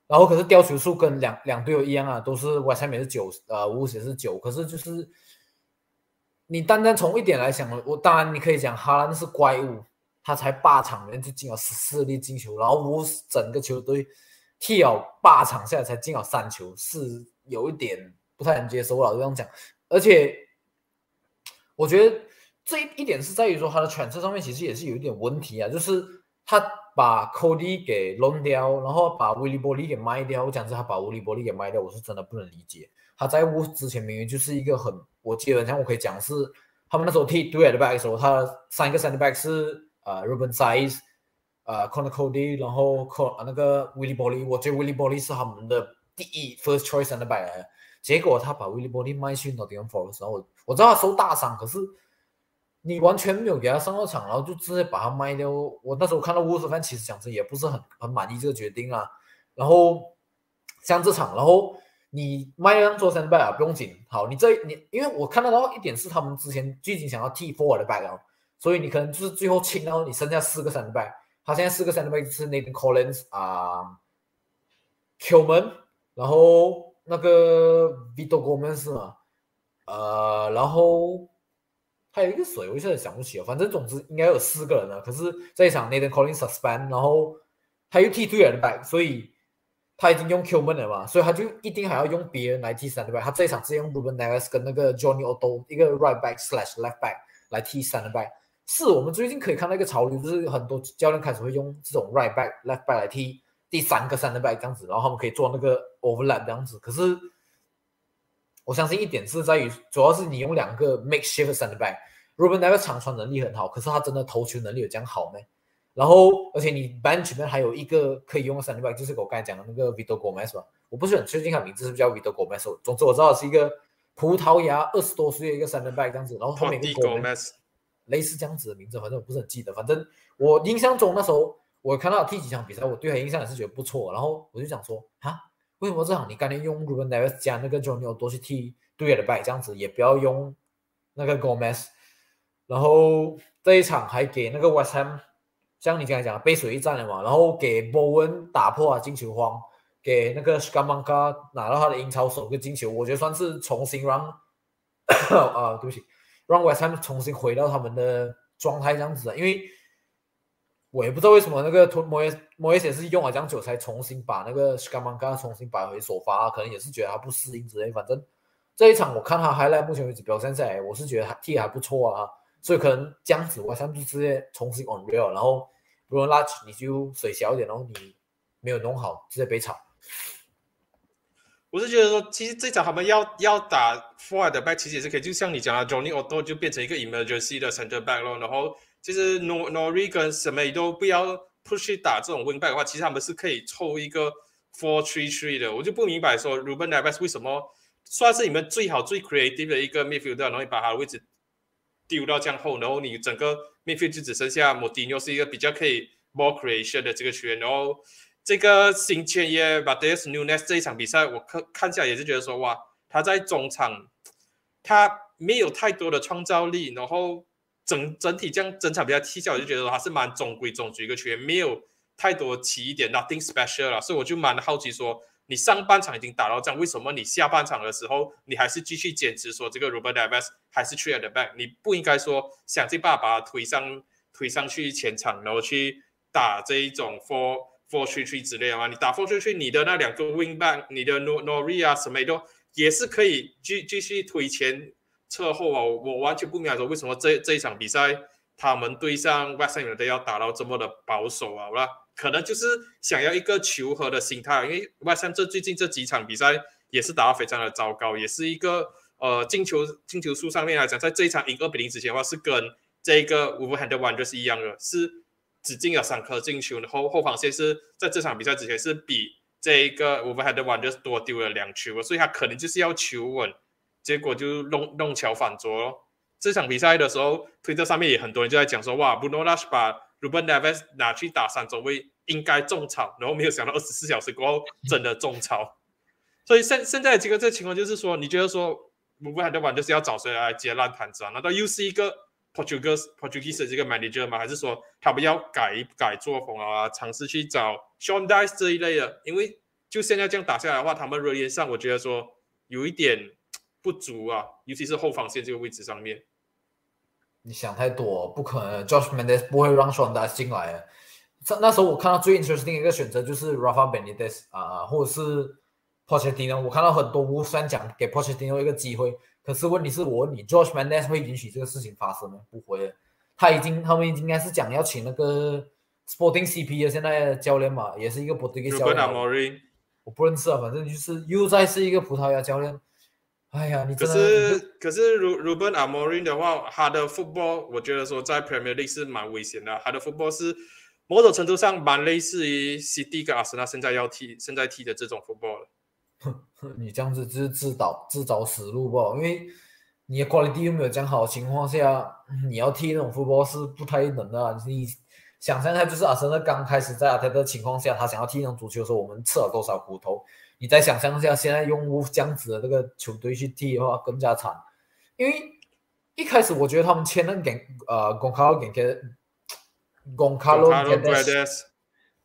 然后可是掉球数跟两两队友一样啊，都是 West Ham 也是九，呃，乌也是九，可是就是。你单单从一点来讲，我当然你可以讲哈兰是怪物，他才八场里面就进了十四粒进球，然后我整个球队踢了八场下来才进了三球，是有一点不太能接受我老是。这样讲，而且我觉得这一点是在于说他的选择上面其实也是有一点问题啊，就是他把 Cody 给扔掉，然后把威利波利给卖掉。我讲是他把威利波利给卖掉，我是真的不能理解。他在乌之前明明就是一个很。我记得，像我可以讲是，他们那时候踢 d u e t back 的时候，他三个 center back 是呃 Ruben Size，呃，Conor Cody，然后 Co 那个 Willie Bolly，我觉得 Willie Bolly 是他们的第一 first choice and back。结果他把 Willie Bolly 卖去 Nottingham Forest，然后我我知道他受大伤，可是你完全没有给他上到场，然后就直接把他卖掉。我那时候看到沃斯芬，其实讲真也不是很很满意这个决定啊。然后像这场，然后。你卖让做 center back 啊，不用紧。好，你这你，因为我看得到一点是他们之前最近想要 T four 的 back 啊，所以你可能就是最后清到你剩下四个 center back。他现在四个 center back 是 Nathan Collins 啊，Qman，然后那个 Vito Gomez 是吗？呃，然后还有一个谁，我一下子想不起了。反正总之应该有四个人了。可是这一场 Nathan Collins suspend，然后他又踢 two 的 back，所以。他已经用 Kilman 了嘛，所以他就一定还要用别人来替三的 back。他这一场是用 Ruben Neves 跟那个 Johnny Otto 一个 right back slash left back 来替三的 back。是我们最近可以看到一个潮流，就是很多教练开始会用这种 right back left back 来踢第三个三的 back 这样子，然后他们可以做那个 overlap 这样子。可是我相信一点是在于，主要是你用两个 makeshift 三的 back，Ruben Neves 长传能力很好，可是他真的投球能力有这样好吗？然后，而且你 bench 里面还有一个可以用的三 back，就是我刚才讲的那个 Vito Gomez 吧？我不是很确定他名字是不是叫 Vito Gomez。总之我知道是一个葡萄牙二十多岁的一个三 back 这样子。然后后面一个 Gomez，类似这样子的名字，反正我不是很记得。反正我印象中那时候我看到踢几场比赛，我对他印象也是觉得不错。然后我就想说，啊，为什么这场你干脆用 Ruben Neves 加那个 Johnny 多去踢对的拜这样子，也不要用那个 Gomez。然后这一场还给那个 West Ham。像你刚才讲的背水一战了嘛，然后给 Bowen 打破啊进球荒，给那个 Scamanka 拿到他的英超首个进球，我觉得算是重新让 啊对不起，让 West Ham 重新回到他们的状态这样子啊，因为我也不知道为什么那个摩耶摩耶也是用了这样久才重新把那个 s k a m a n k a 重新摆回首发，可能也是觉得他不适应之类，反正这一场我看他还在目前为止表现下来，我是觉得他踢还不错啊。所以可能这样子，我想就直接重新 on real，然后如果拉你就水小一点，然后你没有弄好，直接被炒。我是觉得说，其实这场他们要要打 forward back，其实也是可以，就像你讲的，Johnny Otto 就变成一个 emergency 的 center back 咯。然后其实 Nor Nori 跟什么都不要 push 打这种 wing back 的话，其实他们是可以凑一个 four three three 的。我就不明白说，Ruben Neves 为什么算是你们最好最 creative 的一个 midfielder，然后你把他的位置。丢到这样后，然后你整个 midfield 就只剩下 Modino 是一个比较可以 more creation 的这个球员，然后这个新签约 b a t e s Nunes 这一场比赛，我看看下来也是觉得说，哇，他在中场他没有太多的创造力，然后整整体这样整场比赛踢下，我就觉得他是蛮中规中矩一个球员，没有太多起点，nothing special 了，所以我就蛮好奇说。你上半场已经打到这样，为什么你下半场的时候你还是继续坚持说这个 Robert Davis 还是 t r e at the back？你不应该说想尽办法把他推上推上去前场，然后去打这一种 for fortitude 之类的吗？你打 fortitude 你的那两个 wing back，你的 Nor Nori 啊什么都也是可以继继续推前侧后啊，我完全不明白说为什么这这一场比赛他们对上 West Ham 的要打到这么的保守啊，啦，可能就是想要一个求和的心态，因为 West Ham 这最近这几场比赛也是打得非常的糟糕，也是一个呃进球进球数上面来讲，在这一场赢二比零之前的话，是跟这个 w o l v e h a m p t o n 是一样的，是只进了三颗进球，然后后防线是在这场比赛之前是比这一个 w o l v e h a m p t o n 就是多丢了两球，所以他可能就是要求稳。结果就弄弄巧反拙。这场比赛的时候，推特上面也很多人就在讲说，哇，Bruno Lage 把 Ruben Neves 拿去打三中卫，应该中草。然后没有想到二十四小时过后真的中草。所以现现在这个这情况就是说，你觉得说 Ruben Neves 就是要找谁来接烂摊子啊？难道又是一个 Portuguese Portuguese 的这个 manager 吗？还是说他们要改一改作风啊，尝试去找 Sean Dice 这一类的？因为就现在这样打下来的话，他们人员上我觉得说有一点。不足啊，尤其是后防线这个位置上面。你想太多，不可能。Josh Mendes 不会让 s h a n d a 进来。那那时候我看到最 interesting 一个选择就是 Rafa Benitez 啊，或者是 Pochettino。我看到很多无三讲给 Pochettino 一个机会，可是问题是我问你，George Mendes 会允许这个事情发生吗？不会。他已经他们应该是讲要请那个 Sporting CP 的现在教练嘛，也是一个葡萄牙教练。我不认识啊，反正就是又再是一个葡萄牙教练。哎呀，你可是可是如 Ruben Amorim 的话，他的 football 我觉得说在 Premier League 是蛮危险的。他的 football 是某种程度上蛮类似于 CD 跟阿森纳现在要踢、现在踢的这种 football 了。你这样子就是自导自找死路吧？因为你的 quality 又没有讲好的情况下，你要踢那种 football 是不太能的。你想象一下，就是阿森纳刚开始在阿泰的情况下，他想要踢那种足球的时候，我们吃了多少苦头？你再想象一下，现在用这样子的这个球队去踢的话，更加惨。因为一开始我觉得他们签那给呃贡卡洛给给贡卡洛给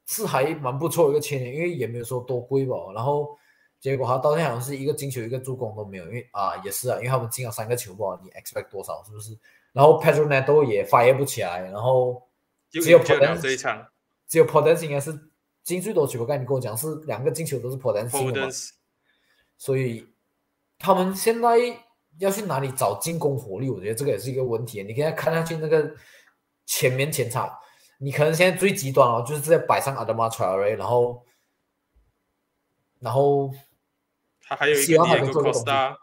是还蛮不错一个签约，因为也没有说多贵吧。然后结果他到现在好像是一个进球一个助攻都没有，因为啊也是啊，因为他们进了三个球吧，你 expect 多少是不是？然后 Pedro Neto 也发育不起来，然后只有 p o d e n c 只有 p o d e n c 应该是。进最多球，我刚才你跟我讲是两个进球都是破单进的嘛，所以他们现在要去哪里找进攻火力？我觉得这个也是一个问题。你现在看下去那个前面前场，你可能现在最极端哦，就是在摆上阿德玛查尔瑞，然后然后他还有一个迪科斯塔，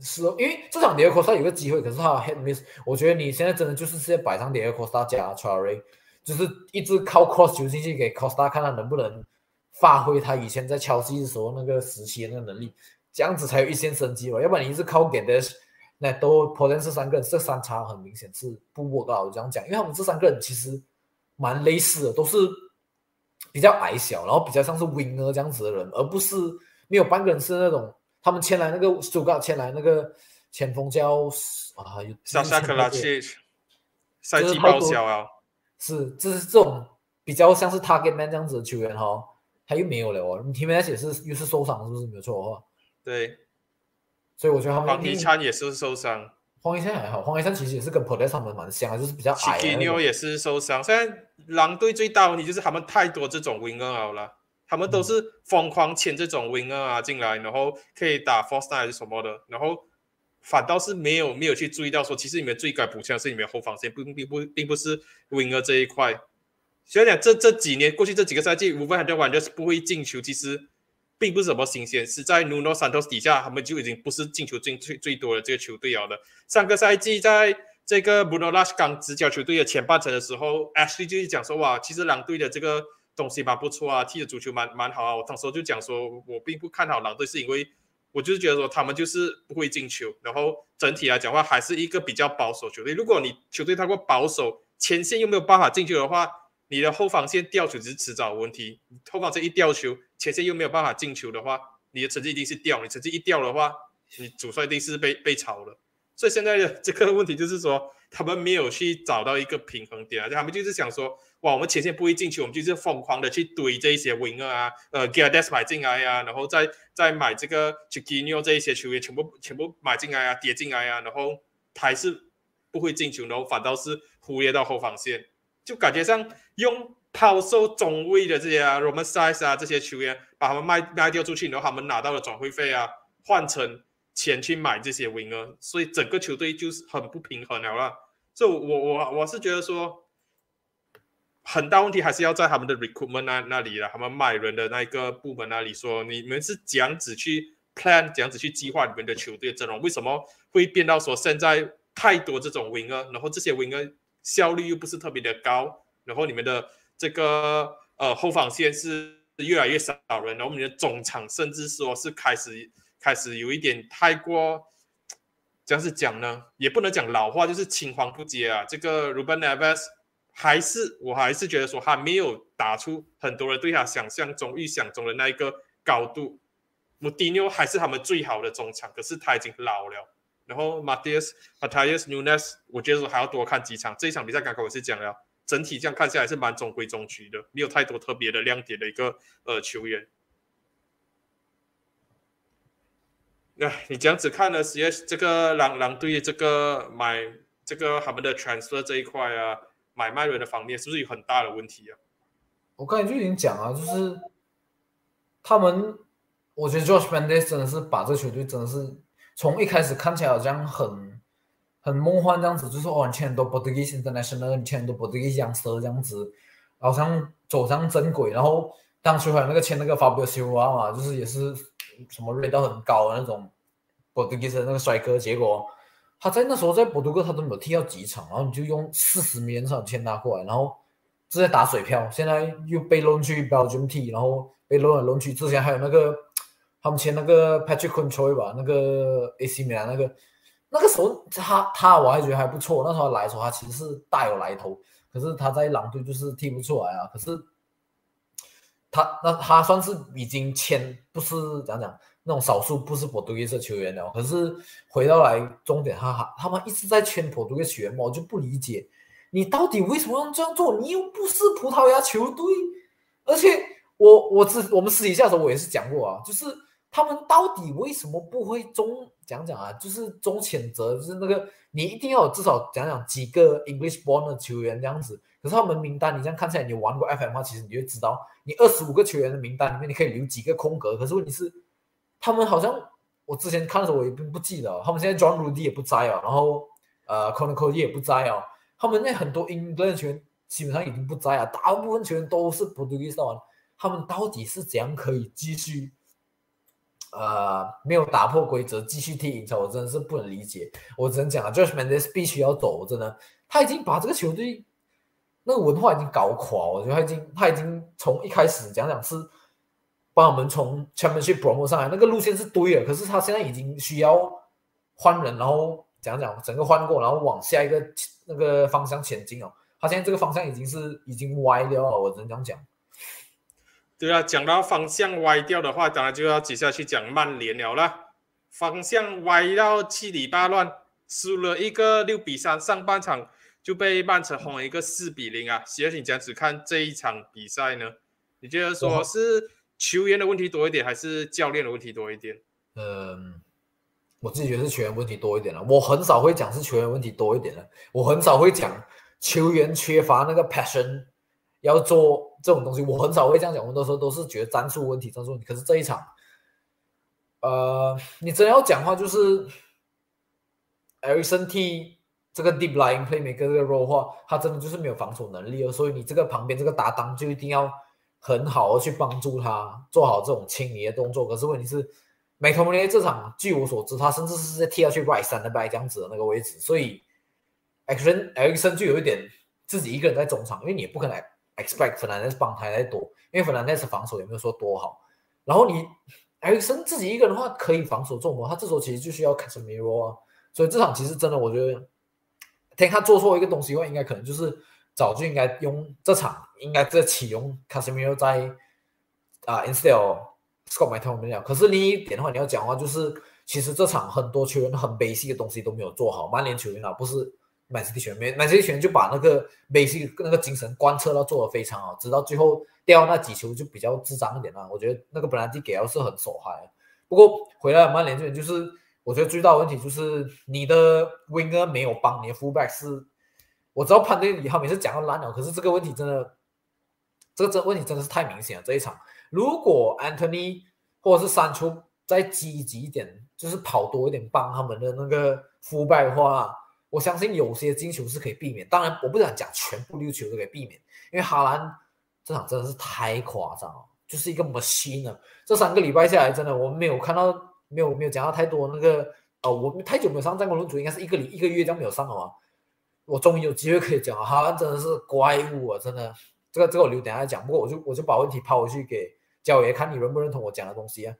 是哦，因为这场迪科斯塔有个机会，可是他 head miss。我觉得你现在真的就是直接摆上迪科斯塔加查尔瑞。就是一直靠 cross 球进去给 Costa 看他能不能发挥他以前在切西的时候那个时期的那个能力，这样子才有一线生机吧。要不然你一直靠给的那都 p o t e n 这三个人，这三叉很明显是不 work 我这样讲，因为他们这三个人其实蛮类似的，都是比较矮小，然后比较像是 winger 这样子的人，而不是没有半个人是那种他们签来那个苏格签来那个前锋叫啊，萨萨克拉奇，赛季报销啊。是，这是这种比较像是 target man 这样子的球员哈，他又没有了哦。你 T M S 也是又是受伤，是不是没有错的话？对，所以我觉得他们黄一灿也是受伤。黄一山还好，黄一山其实也是跟 p o t e 他们蛮像，就是比较矮。奇尼奥也是受伤。现在狼队最大问题就是他们太多这种 winger 了，他们都是疯狂签这种 winger 啊进来，然后可以打 f o r s t 还是什么的，然后。反倒是没有没有去注意到说，其实你们最该补强是你们后防线，并并不并不是 winger 这一块。所以讲这这几年过去这几个赛季，无非很多玩就是不会进球，其实并不是什么新鲜。是在 Nuno Santos 底下，他们就已经不是进球进最最多的这个球队了的。上个赛季在这个 Bruno Lage 刚执教球队的前半程的时候，Ashley 就是讲说哇，其实狼队的这个东西蛮不错啊，踢的足球蛮蛮好啊。我当时就讲说，我并不看好狼队，是因为。我就是觉得说他们就是不会进球，然后整体来讲话还是一个比较保守球队。如果你球队太过保守，前线又没有办法进球的话，你的后防线掉球只是迟早问题。后防线一掉球，前线又没有办法进球的话，你的成绩一定是掉。你成绩一掉的话，你主帅一定是被被炒了。所以现在的这个问题就是说，他们没有去找到一个平衡点啊，他们就是想说。哇，我们前线不会进球，我们就是疯狂的去堆这一些 winger 啊，呃 g a d e s 买进来啊，然后再再买这个 Chiquinho 这一些球员，全部全部买进来啊，叠进来啊，然后还是不会进球，然后反倒是忽略到后防线，就感觉上用抛售中位的这些啊，Roman Size 啊这些球员，把他们卖卖掉出去，然后他们拿到了转会费啊，换成钱去买这些 winger，所以整个球队就是很不平衡了啦。所以，我我我是觉得说，很大问题还是要在他们的 recruitment 那那里了，他们买人的那一个部门那里说，你们是这样子去 plan，这样子去计划你们的球队阵容，为什么会变到说现在太多这种 winger，然后这些 winger 效率又不是特别的高，然后你们的这个呃后防线是越来越少人，然后你的中场甚至说是开始开始有一点太过。这样子讲呢，也不能讲老话，就是青黄不接啊。这个 Ruben Neves 还是，我还是觉得说他没有打出很多人对他想象中、预想中的那一个高度。m u t i n o 还是他们最好的中场，可是他已经老了。然后 Matias、Matias Nunes，我觉得说还要多看几场。这一场比赛刚刚我是讲了，整体这样看下来是蛮中规中矩的，没有太多特别的亮点的一个呃球员。那你这样子看呢？实际这个狼狼队这个买这个他们的 transfer 这一块啊，买卖人的方面是不是有很大的问题啊？我刚才就已经讲了，就是他们，我觉得 Josh Mendes 真的是把这球队真的是从一开始看起来好像很很梦幻这样子，就是哦，签很多 Portuguese international，签很多 b o r t u g u e s youngster 这样子，好像走上正轨。然后当初还有那个签那个 Fabio Silva 嘛，就是也是。什么瑞到很高的那种博杜格斯那个帅哥，结果他在那时候在博多哥他都没有踢到几场，然后你就用四十米上签他过来，然后直接打水漂，现在又被弄去 Belgium 踢，然后被弄来弄去，之前还有那个他们签那个 Patrick Controy 吧，那个 AC 米兰那个那个时候他他我还觉得还不错，那时候来的时候他其实是大有来头，可是他在狼队就是踢不出来啊，可是。他那他算是已经签，不是讲讲那种少数不是普度耶斯球员了。可是回到来终点，他他他们一直在签普度耶斯球员，我就不理解，你到底为什么要这样做？你又不是葡萄牙球队，而且我我之我们私底下的时候我也是讲过啊，就是他们到底为什么不会中讲讲啊？就是中谴责，就是那个你一定要至少讲讲几个 English born 的球员这样子。可是他们名单，你这样看起来，你玩过 FM 的话，其实你就知道，你二十五个球员的名单里面，你可以留几个空格。可是问题是，他们好像我之前看的时候，我也并不记得，他们现在 John Rudy 也不在啊，然后呃 c o n n Cody 也不在啊，他们那很多英格兰球员基本上已经不在啊，大部分球员都是 Portuguese 他们到底是怎样可以继续呃没有打破规则继续踢英超？我真的是不能理解。我只能讲啊，Josh Mendes 必须要走，真的，他已经把这个球队。那个文化已经搞垮，我觉得他已经他已经从一开始讲讲是把我们从 Championship promo 上来，那个路线是对的，可是他现在已经需要换人，然后讲讲整个换过，然后往下一个那个方向前进哦。他现在这个方向已经是已经歪掉了，我只能这样讲。对啊，讲到方向歪掉的话，当然就要接下去讲曼联了啦。方向歪到七里八乱，输了一个六比三，上半场。就被曼城轰了一个四比零啊！喜儿，你讲只看这一场比赛呢？你觉得说是球员的问题多一点，还是教练的问题多一点？嗯，我自己觉得是球员问题多一点了。我很少会讲是球员问题多一点的，我很少会讲球员缺乏那个 passion 要做这种东西。我很少会这样讲，我多时候都是觉得战术问题，战术问题。可是这一场，呃，你真要讲话就是 Ericsson T。这个 deep line play 每个这个 role 的话，他真的就是没有防守能力哦，所以你这个旁边这个搭档就一定要很好的去帮助他做好这种清理的动作。可是问题是，美托尼这场据我所知，他甚至是在踢下去 right 三的 back 这样子的那个位置，所以 action action 就有一点自己一个人在中场，因为你也不可能 expect Fernandez 帮他来多，因为 Fernandez 防守也没有说多好。然后你 action 自己一个人的话可以防守重吗？他这时候其实就需要 Casemiro 啊，所以这场其实真的我觉得。天，他做错一个东西的话，应该可能就是早就应该用这场，应该在启用 Casemiro 在啊，instead of Scott m c t o m i n 可是另一点的话，你要讲的话，就是其实这场很多球员很 basic 的东西都没有做好。曼联球员啊，不是 Man City 球员，Man City 球员就把那个 basic 那个精神贯彻到做的非常好，直到最后掉那几球就比较智障一点了。我觉得那个本来就给奥是很受害，不过回来曼联这边就是。我觉得最大的问题就是你的 winger 没有帮你的 fullback 是，我知道潘队以后每次讲到烂了，可是这个问题真的，这个这问题真的是太明显了。这一场，如果 Anthony 或者是三出再积极一点，就是跑多一点，帮他们的那个腐败的话，我相信有些进球是可以避免。当然，我不想讲全部六球都可以避免，因为哈兰这场真的是太夸张了，就是一个 machine 了。这三个礼拜下来，真的我们没有看到，没有没有讲到太多那个，哦，我们太久没有上战国论主，应该是一个礼一个月这样没有上了嘛。我终于有机会可以讲，哈真的是怪物啊，真的。这个这个我留等下讲，不过我就我就把问题抛回去给焦爷，看你认不认同我讲的东西啊。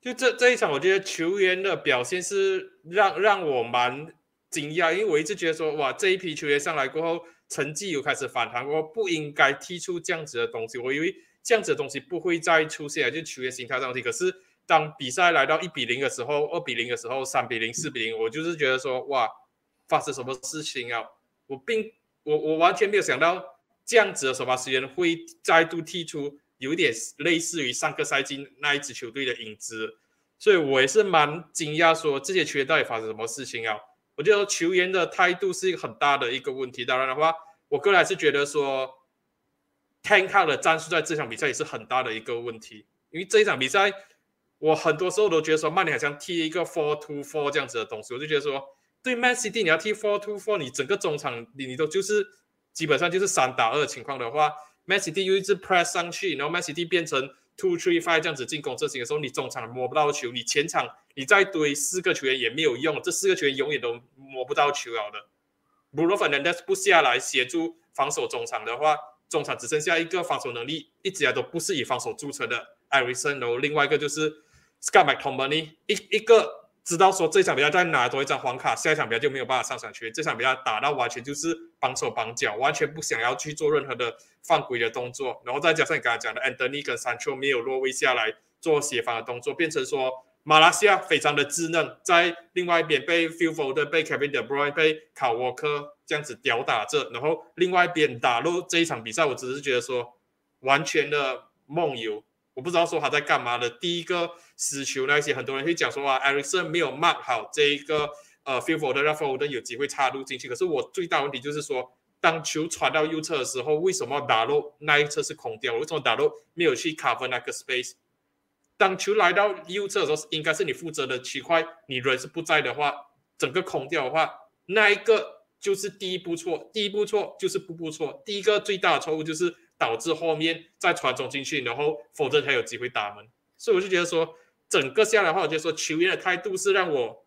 就这这一场，我觉得球员的表现是让让我蛮惊讶，因为我一直觉得说，哇，这一批球员上来过后，成绩又开始反弹，我不应该踢出这样子的东西。我以为这样子的东西不会再出现，就球员心态的问题。可是当比赛来到一比零的时候，二比零的时候，三比零、四比零，我就是觉得说，哇，发生什么事情啊？我并我我完全没有想到这样子的首发时间会再度踢出。有点类似于上个赛季那一支球队的影子，所以我也是蛮惊讶，说这些球员到底发生什么事情啊？我觉得球员的态度是一个很大的一个问题。当然的话，我个人还是觉得说，Tank 的战术在这场比赛也是很大的一个问题。因为这一场比赛，我很多时候都觉得说，曼联好像踢一个 Four to Four 这样子的东西，我就觉得说，对 Man City 你要踢 Four to Four，你整个中场你你都就是基本上就是三打二情况的话。Man City 又一直 press 上去，然后 Man City 变成 two three five 这样子进攻阵型的时候，你中场摸不到球，你前场你再堆四个球员也没有用，这四个球员永远都摸不到球了的。Bruno Fernandes 不下来协助防守中场的话，中场只剩下一个防守能力一直来都不是以防守著称的 Alisson，然后另外一个就是 Scott McTominay，一一个。知道说这场比赛再拿多一张黄卡，下一场比赛就没有办法上场去。这场比赛打到完全就是绑手绑脚，完全不想要去做任何的犯规的动作。然后再加上你刚才讲的，Anthony 跟 Sancho 没有落位下来做协防的动作，变成说马来西亚非常的稚嫩，在另外一边被 Phil Foden、被 Kevin De Bruyne、被卡沃克这样子吊打着，然后另外一边打入这一场比赛，我只是觉得说完全的梦游。我不知道说他在干嘛的。第一个死球那些，很多人会讲说啊，Ericsson 没有 mark 好这一个呃 f i e l f o r d 让 f o r d 有机会插入进去。可是我最大问题就是说，当球传到右侧的时候，为什么打入那一侧是空掉？为什么打入没有去 cover 那个 space？当球来到右侧的时候，应该是你负责的区块，你人是不在的话，整个空掉的话，那一个就是第一步错。第一步错就是步步错。第一个最大的错误就是。导致后面再传中进去，然后否则才有机会打门。所以我就觉得说，整个下来的话，我就说球员的态度是让我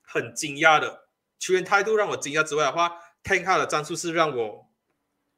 很惊讶的。球员态度让我惊讶之外的话，Tank 的战术是让我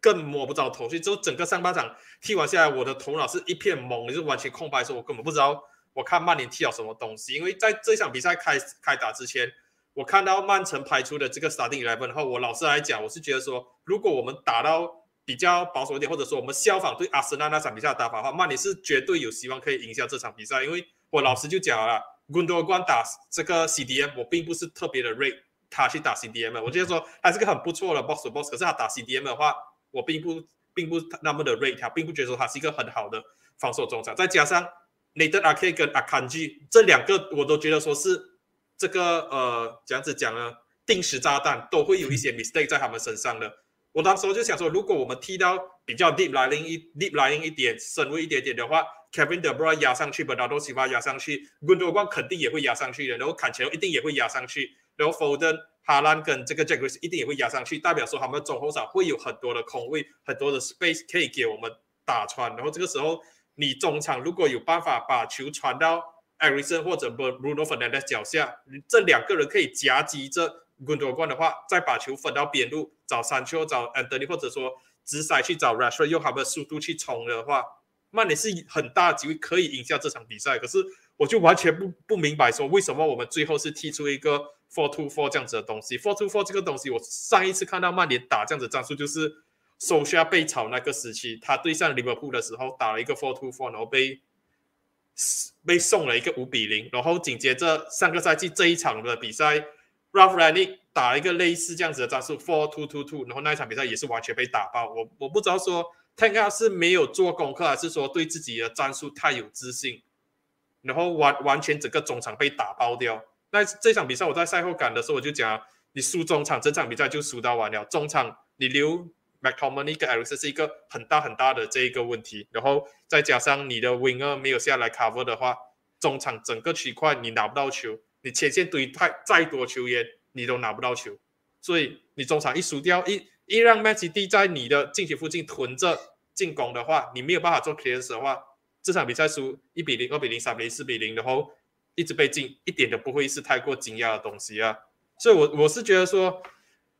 更摸不着头绪。就整个上半场踢完下来，我的头脑是一片懵，就是完全空白，说我根本不知道我看曼联踢了什么东西。因为在这场比赛开开打之前，我看到曼城排出的这个 starting eleven 后，我老实来讲，我是觉得说，如果我们打到比较保守一点，或者说我们效仿对阿森纳那场比赛的打法的话，曼联是绝对有希望可以赢下这场比赛。因为我老实就讲了，昆多关打这个 CDM，我并不是特别的 rate 他去打 CDM，我觉得说他是个很不错的 box to box，可是他打 CDM 的话，我并不并不那么的 rate 他，并不觉得说他是一个很好的防守中场。再加上 Nathan Ake 跟 Akanji 这两个，我都觉得说是这个呃，这样子讲呢，定时炸弹都会有一些 mistake 在他们身上的。我当时就想说，如果我们踢到比较 deep lying 一 deep lying 一点深入一点点的话，Kevin De Bruyne 压上去，Bernardo Silva 压上去，Gundogan 肯定也会压上去的，然后坎切罗一定也会压上去，然后 Foden、哈兰跟这个 jack r 是一定也会压上去，代表说他们中后场会有很多的空位，很多的 space 可以给我们打穿。然后这个时候，你中场如果有办法把球传到 Eriksson 或者 Bruno Fernandes 脚下，这两个人可以夹击着 Gundogan 的话，再把球分到边路，找山丘，找安德尼，或者说直塞去找 Rashford，用他们的速度去冲的话，曼联是很大机会可以赢下这场比赛。可是我就完全不不明白，说为什么我们最后是踢出一个 four two four 这样子的东西。four two four 这个东西，我上一次看到曼联打这样子战术，就是收下被炒那个时期，他对上利物浦的时候打了一个 four two four，然后被被送了一个五比零，然后紧接着上个赛季这一场的比赛。Ralph r a n i 打一个类似这样子的战术，four two two two，然后那一场比赛也是完全被打爆。我我不知道说 Tank 是没有做功课，还是说对自己的战术太有自信，然后完完全整个中场被打爆掉。那这场比赛我在赛后赶的时候我就讲，你输中场，整场比赛就输到完了。中场你留 McTominay 跟 Alex 是一个很大很大的这一个问题，然后再加上你的 Winger 没有下来 cover 的话。中场整个区块你拿不到球，你前线堆太再多球员，你都拿不到球。所以你中场一输掉，一一让 m a c d 在你的禁区附近囤着进攻的话，你没有办法做 clear 的话，这场比赛输一比零、二比零、三比零、四比零，然后一直被进，一点都不会是太过惊讶的东西啊。所以，我我是觉得说，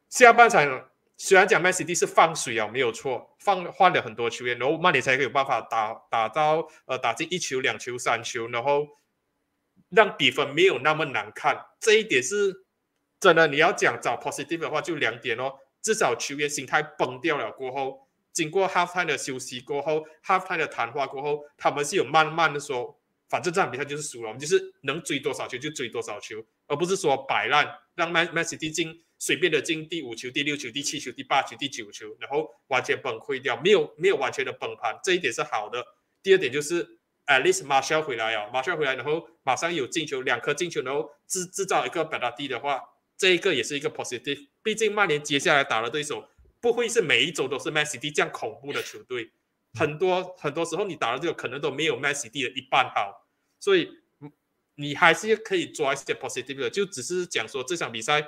下半场虽然讲 m a c d 是放水啊，没有错，放换了很多球员，然后曼联才有办法打打到呃打进一球、两球、三球，然后让比分没有那么难看。这一点是。真的，你要讲找 positive 的话，就两点哦。至少球员心态崩掉了过后，经过 half time 的休息过后，half time 的谈话过后，他们是有慢慢的说，反正这场比赛就是输了，我们就是能追多少球就追多少球，而不是说摆烂，让 Man Man City 进随便的进第五球、第六球、第七球、第八球、第九球，然后完全崩溃掉，没有没有完全的崩盘，这一点是好的。第二点就是 at least Marshall 回来啊，Marshall 回来，然后马上有进球，两颗进球，然后制制造一个 b a d 的话。这一个也是一个 positive，毕竟曼联接下来打的对手不会是每一周都是 Man City 这样恐怖的球队，很多很多时候你打的这个可能都没有 Man City 的一半好，所以你还是可以抓一些 positive 的，就只是讲说这场比赛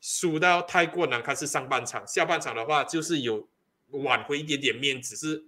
输到太过难看是上半场，下半场的话就是有挽回一点点面子，是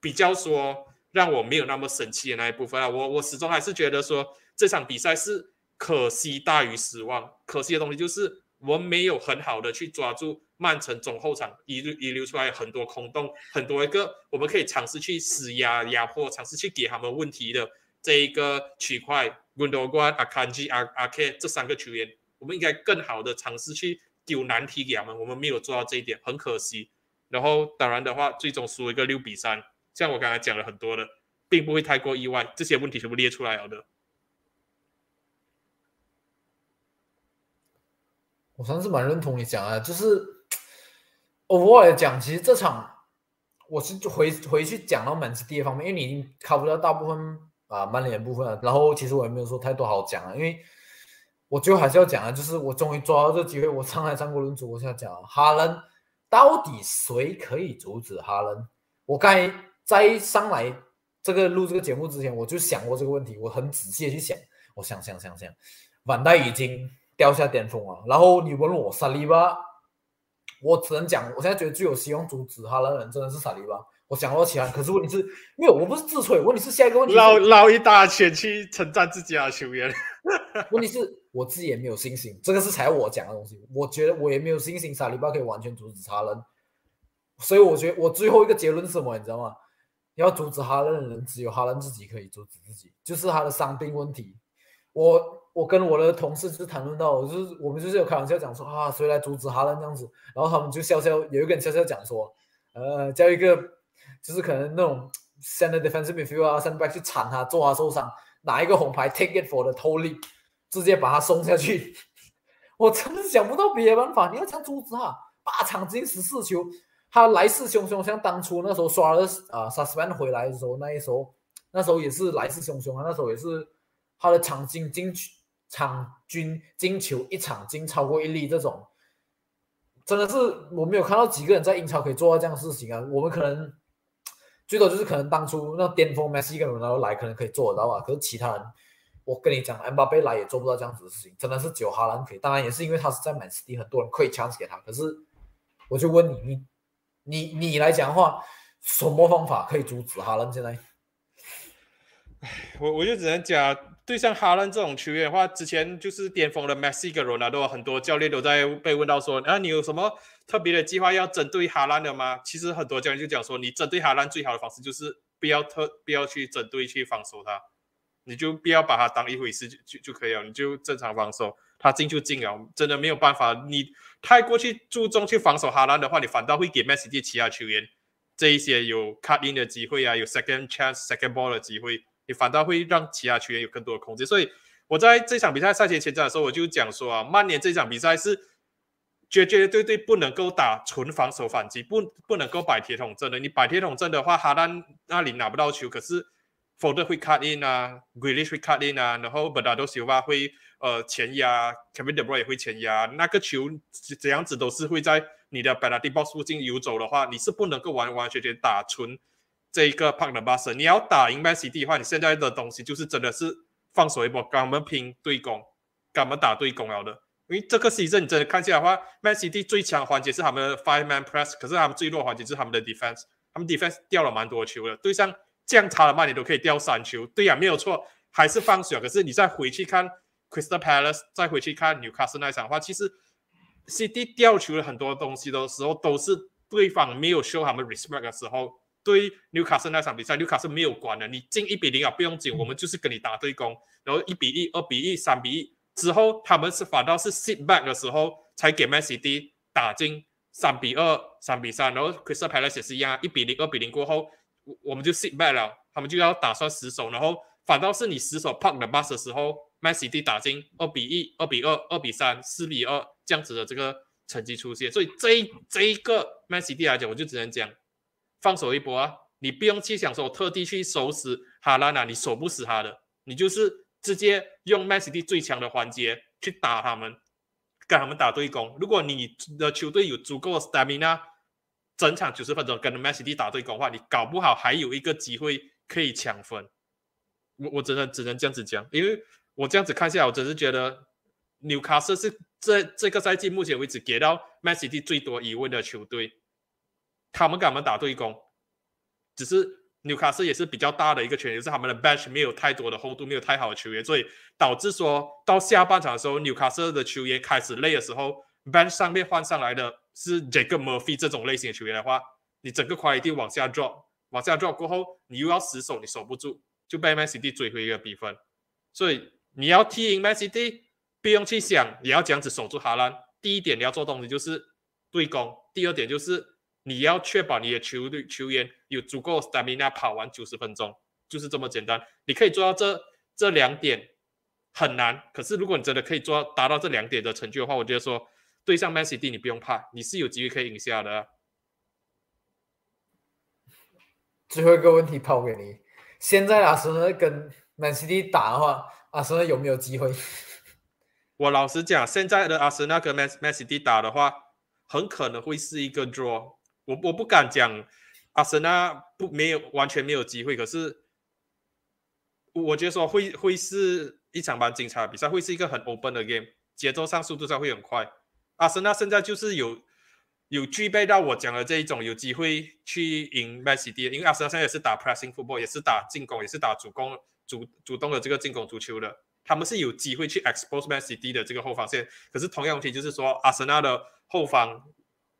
比较说让我没有那么生气的那一部分啊，我我始终还是觉得说这场比赛是。可惜大于失望。可惜的东西就是我们没有很好的去抓住曼城中后场遗遗留出来很多空洞，很多一个我们可以尝试去施压压迫，尝试去给他们问题的这一个区块。温多关、阿坎吉、阿阿 K 这三个球员，我们应该更好的尝试去丢难题给他们，我们没有做到这一点，很可惜。然后当然的话，最终输一个六比三，像我刚才讲了很多的，并不会太过意外。这些问题全部列出来了的。我算是蛮认同你讲的，就是 overall 来讲，其实这场我是回回去讲到满城第一方面，因为你已经考不到大部分啊曼联部分了。然后其实我也没有说太多好讲啊，因为我最后还是要讲啊，就是我终于抓到这机会，我上来上过轮主，我现在讲哈伦到底谁可以阻止哈伦？我刚在上来这个录这个节目之前，我就想过这个问题，我很仔细的去想，我想想想想，万代已经。掉下巅峰了！然后你问我萨利巴，我只能讲，我现在觉得最有希望阻止他的人真的是萨利巴。我想到其他，可是问题是，没有，我不是自吹。问题是下一个问题，捞 捞一大圈去称赞自己的球员。问题是我自己也没有信心，这个是才我讲的东西。我觉得我也没有信心，萨利巴可以完全阻止哈人。所以我觉得我最后一个结论是什么？你知道吗？要阻止哈人的人，只有哈人自己可以阻止自己，就是他的伤病问题。我。我跟我的同事就谈论到，我就是我们就是有开玩笑讲说啊，谁来阻止哈兰这样子，然后他们就笑笑，有一个人笑笑讲说，呃，叫一个就是可能那种 center defensive midfield 啊，center back 去铲他，做他受伤，拿一个红牌 take it for the 偷力，直接把他送下去。我真的想不到别的办法，你要想阻止他，八场进十四球，他来势汹汹，像当初那时候刷了啊 s u s p e n 回来的时候，那一时候那时候也是来势汹汹啊，那时候也是他的场均进去。场均进球一场进超过一粒，这种真的是我没有看到几个人在英超可以做到这样的事情啊！我们可能最多就是可能当初那巅峰梅西跟罗纳多来，可能可以做得到啊。可是其他人，我跟你讲，恩巴佩来也做不到这样子的事情，真的是只有哈兰可以。当然也是因为他是在曼斯蒂，很多人可以 chance 给他。可是我就问你，你你你来讲话，什么方法可以阻止哈兰现在？唉，我我就只能讲。对像哈兰这种球员的话，之前就是巅峰的 Messi 跟罗纳多，很多教练都在被问到说：“啊，你有什么特别的计划要针对哈兰的吗？”其实很多教练就讲说：“你针对哈兰最好的方式就是不要特不要去针对去防守他，你就不要把他当一回事就就就可以了，你就正常防守，他进就进了，真的没有办法。你太过去注重去防守哈兰的话，你反倒会给 Messi 其他球员这一些有 cut in 的机会啊，有 second chance second ball 的机会。”你反倒会让其他球员有更多的空间，所以我在这场比赛赛前前瞻的时候，我就讲说啊，曼联这场比赛是绝绝对对不能够打纯防守反击，不不能够摆铁桶阵的。你摆铁桶阵的话，哈兰那里拿不到球，可是否则会 cut in 啊，Grealish 会 cut in 啊，然后 Bernardo Silva 会呃前压，Kevin De Bruyne 也会前压，那个球怎样子都是会在你的 b e n a d i box 附近游走的话，你是不能够完完全全打纯。这一个胖的巴神，你要打赢 Man City 的话，你现在的东西就是真的是放手一搏，跟他们拼对攻，跟他们打对攻了的。因为这个 season 你真的看起来的话，Man City 最强环节是他们的 five man press，可是他们最弱环节是他们的 defense，他们 defense 掉了蛮多球的，对上这样差的曼联都可以掉三球，对呀，没有错，还是放水。可是你再回去看 Crystal Palace，再回去看 Newcastle 那场的话，其实 City 掉球了很多东西的时候，都是对方没有 show 他们 respect 的时候。对 Newcastle 那场比赛，Newcastle 没有管的，你进一比零啊，不用紧，我们就是跟你打对攻，然后一比一、二比一、三比一。之后，他们是反倒是 sit back 的时候，才给 Man City 打进三比二、三比三，然后 Crystal Palace 也是一样，一比零、二比零过后，我们就 sit back 了，他们就要打算死守，然后反倒是你死守 park bus 的时候，Man City 打进二比一、二比二、二比三、四比二这样子的这个成绩出现，所以这这一个 Man City 来讲，我就只能讲放手一搏啊，你不用去想说我特地去守死哈兰啊，你守不死他的，你就是。直接用 Man City 最强的环节去打他们，跟他们打对攻。如果你的球队有足够的 stamina，整场九十分钟跟 Man City 打对攻的话，你搞不好还有一个机会可以抢分。我我真的只能这样子讲，因为我这样子看下来，我只是觉得纽卡斯是这这个赛季目前为止给到 Man City 最多疑问的球队。他们跟他们打对攻，只是。纽卡斯也是比较大的一个权，也是他们的 bench 没有太多的厚度，没有太好的球员，所以导致说到下半场的时候，纽卡斯的球员开始累的时候，bench 上面换上来的是 Jacob Murphy 这种类型的球员的话，你整个 quality 往下 drop，往下 drop 过后，你又要死守，你守不住，就被 Man City 追回一个比分。所以你要踢赢 Man City，不用去想你要这样子守住哈兰。第一点你要做东西就是对攻，第二点就是。你要确保你的球队球员有足够 stamina 跑完九十分钟，就是这么简单。你可以做到这这两点很难，可是如果你真的可以做到达到这两点的成就的话，我觉得说对上 Man City 你不用怕，你是有机会可以赢下的。最后一个问题抛给你：现在阿森纳跟 Man City 打的话，阿森纳有没有机会？我老实讲，现在的阿森纳跟 Man Man City 打的话，很可能会是一个 draw。我我不敢讲，阿森纳不没有完全没有机会，可是我觉得说会会是一场蛮精彩的比赛，会是一个很 open 的 game，节奏上、速度上会很快。阿森纳现在就是有有具备到我讲的这一种有机会去赢 Man City，因为阿森纳现在也是打 pressing football，也是打进攻，也是打主攻主主动的这个进攻足球的，他们是有机会去 expose Man City 的这个后防线。可是同样问题就是说，阿森纳的后防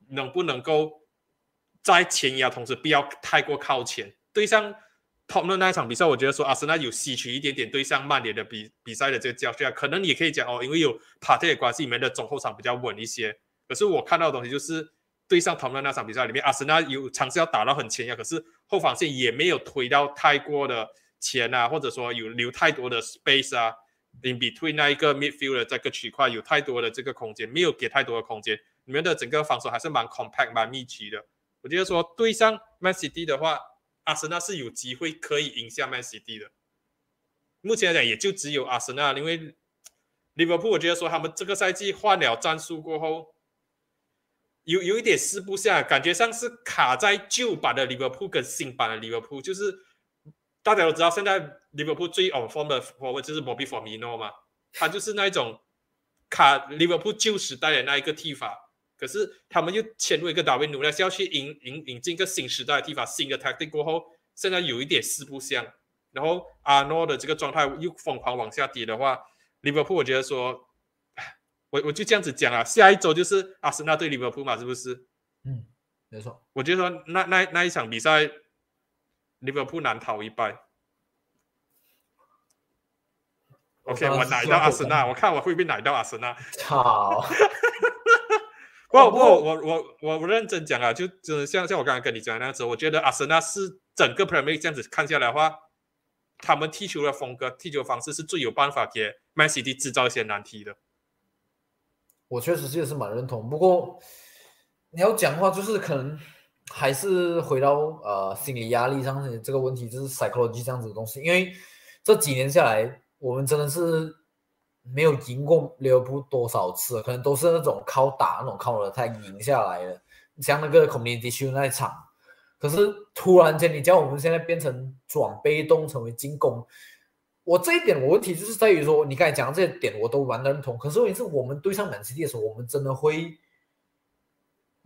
能不能够？在前压，同时不要太过靠前。对上 Top 的那一场比赛，我觉得说阿森纳有吸取一点点对上曼联的比比赛的这个教训啊。可能你也可以讲哦，因为有帕特的关系，里面的中后场比较稳一些。可是我看到的东西就是，对上 Top 的那场比赛里面，阿森纳有尝试要打到很前压，可是后防线也没有推到太过的前啊，或者说有留太多的 space 啊，in between 那一个 midfield 的这个区块有太多的这个空间，没有给太多的空间，里面的整个防守还是蛮 compact 蛮密集的。我觉得说对上 Man City 的话，阿森纳是有机会可以赢下 Man City 的。目前来讲，也就只有阿森纳，因为利物浦，我觉得说他们这个赛季换了战术过后，有有一点四不下，感觉上是卡在旧版的利物浦跟新版的利物浦。就是大家都知道，现在利物浦最 on form 的 forward 就是 Bobby Firmino 嘛，他就是那一种卡利物浦旧时代的那一个踢法。可是他们又签入一个达维努，是要去引引引进一个新时代的踢法，新的 tactic 过后，现在有一点四不像。然后阿诺的这个状态又疯狂往下跌的话，利物浦我觉得说，我我就这样子讲啊，下一周就是阿森纳对利物浦嘛，是不是？嗯，没错。我觉得说那那那一场比赛，利物浦难逃一败。OK，我奶到阿森纳，我看我会不会奶到阿森纳。操。不不，我我我我认真讲啊，就真的像像我刚刚跟你讲那样子，我觉得阿森纳是整个 Premier 这样子看下来的话，他们踢球的风格、踢球方式是最有办法给 Man City 制造一些难题的。我确实也是蛮认同，不过你要讲话，就是可能还是回到呃心理压力上这个问题，就是 psychology 这样子的东西，因为这几年下来，我们真的是。没有赢过利物浦多少次，可能都是那种靠打那种靠的才赢下来的。像那个 Community Shield 那一场，可是突然间你叫我们现在变成转被动成为进攻，我这一点我问题就是在于说，你刚才讲的这些点我都完全认同。可是问题是我们对上满 CD 的时候，我们真的会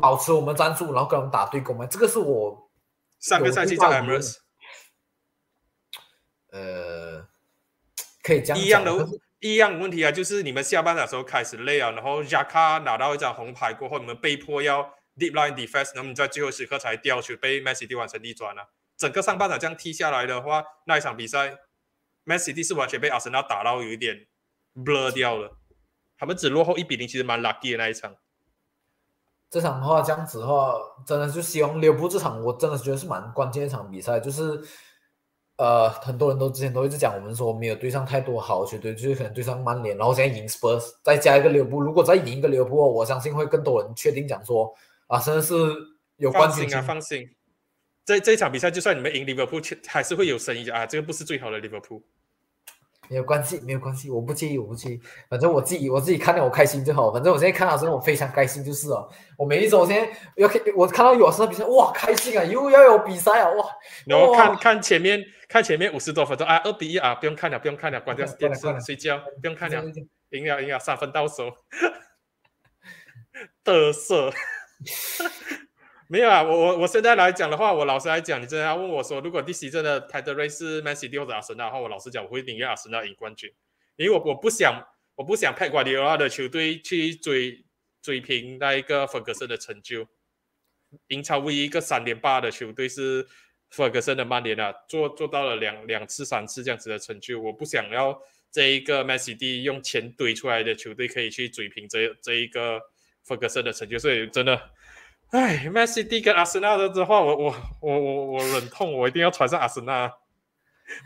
保持我们战术，然后跟我们打对攻嘛？这个是我上个赛季在 Emirates，呃，可以这样一样的一样的问题啊，就是你们下半场的时候开始累啊，然后 j a k a 拿到一张红牌过后，你们被迫要 deep line defense，然后你在最后时刻才掉球，被 City 完成逆转了、整个上半场这样踢下来的话，那一场比赛 City 是完全被阿森纳打到有一点 blur 掉了，他们只落后一比零，其实蛮 lucky 的那一场。这场的话，这样子的话，真的就希望利物浦这场，我真的觉得是蛮关键一场比赛。就是，呃，很多人都之前都一直讲，我们说没有对上太多好球队，就是可能对上曼联，然后现在赢 Spurs，再加一个利物浦，如果再赢一个利物浦，我相信会更多人确定讲说，啊，真的是有关系啊，放心。这这一场比赛，就算你们赢利物浦，还是会有声音啊，这个不是最好的利物浦。没有关系，没有关系，我不介意，我不介意，反正我自己我自己看到我开心就好。反正我现在看到时候我非常开心，就是哦，我每一周现在要看，我看到有时候比赛，哇，开心啊，又要有比赛啊，哇，然后看看前面看前面五十多分钟啊，二比一啊，不用看了，不用看了，关掉电视睡觉，不用看了，赢了赢了，三分到手，嘚瑟。没有啊，我我我现在来讲的话，我老实来讲，你真的要问我说，如果第十真的 title race 是 Man City 或者阿森纳的话，我老实讲，我会宁愿阿森纳赢冠军，因为我我不想我不想派瓜迪奥拉的球队去追追平那一个弗格森的成就。英超唯一一个三连霸的球队是弗格森的曼联啊，做做到了两两次、三次这样子的成就。我不想要这一个 Man City 用钱堆出来的球队可以去追平这这一个弗格森的成就，所以真的，哎，Man City 跟阿森纳的的话，我我我我我忍痛，我一定要传上阿森纳，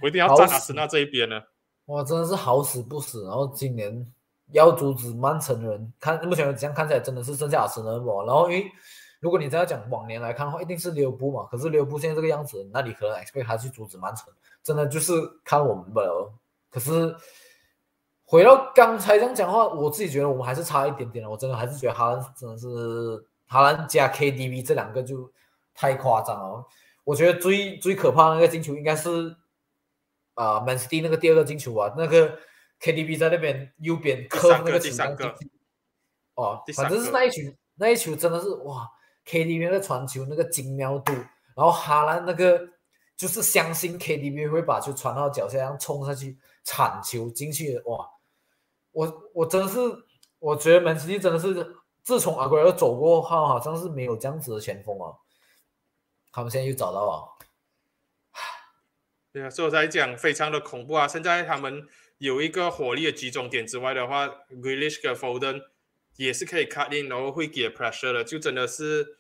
我一定要站阿森纳这一边呢。哇，真的是好死不死。然后今年要阻止曼城人，看目前这样看起来真的是剩下阿森纳嘛。然后因为如果你这样讲往年来看的话，一定是利物浦嘛。可是利物浦现在这个样子，那你可能 expect 他去阻止曼城，真的就是看我们不了。可是回到刚才这样讲话，我自己觉得我们还是差一点点了。我真的还是觉得哈兰真的是哈兰加 KDB 这两个就太夸张了。我觉得最最可怕的那个进球应该是啊、曼 City 那个第二个进球啊，那个 KDB 在那边右边磕那个球三个哦反正是那一球那一球真的是哇，KDB 那个传球那个精妙度，然后哈兰那个就是相信 KDB 会把球传到脚下，然后冲上去铲球进去，哇！我我真的是，我觉得曼 City 真的是自从阿圭尔走过后，好像是没有这样子的前锋啊。他们现在又找到了，对啊，所以我才讲非常的恐怖啊！现在他们有一个火力的集中点之外的话 g r e a l i s h 跟 Foden 也是可以 cut in，然后会给 pressure 的，就真的是，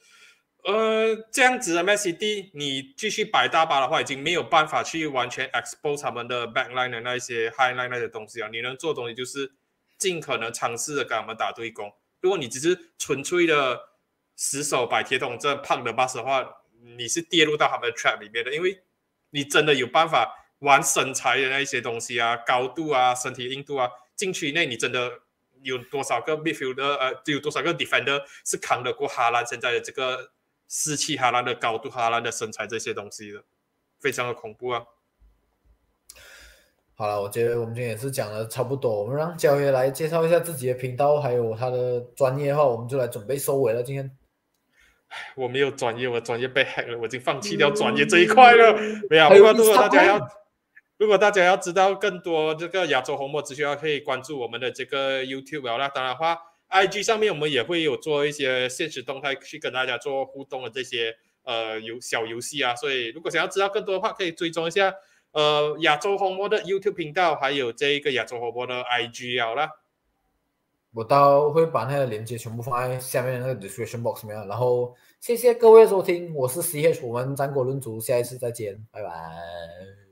呃，这样子的 Man City，你继续摆大巴的话，已经没有办法去完全 expose 他们的 backline 的那一些 highline 那些东西啊。你能做的东西就是尽可能尝试的跟他们打对攻。如果你只是纯粹的死守摆铁桶阵胖的 bus 的话，你是跌入到他们的 trap 里面的，因为你真的有办法玩身材的那一些东西啊，高度啊，身体硬度啊，禁区内你真的有多少个 midfielder 呃，有多少个 defender 是扛得过哈兰现在的这个士气、哈兰的高度、哈兰的身材这些东西的，非常的恐怖啊！好了，我觉得我们今天也是讲的差不多，我们让焦爷来介绍一下自己的频道，还有他的专业的话，我们就来准备收尾了。今天 我没有专业，我专业被 hack 了，我已经放弃掉专业这一块了。没有，如果大家要，如果大家要知道更多这个亚洲红魔资讯的话，可以关注我们的这个 YouTube 当然的话，IG 上面我们也会有做一些现实动态去跟大家做互动的这些呃游小游戏啊。所以如果想要知道更多的话，可以追踪一下呃亚洲红魔的 YouTube 频道，还有这一个亚洲红魔的 IG 好了。我到会把那个链接全部放在下面那个 description box 里面，然后谢谢各位收听，我是 CH，我们战国论足，下一次再见，拜拜。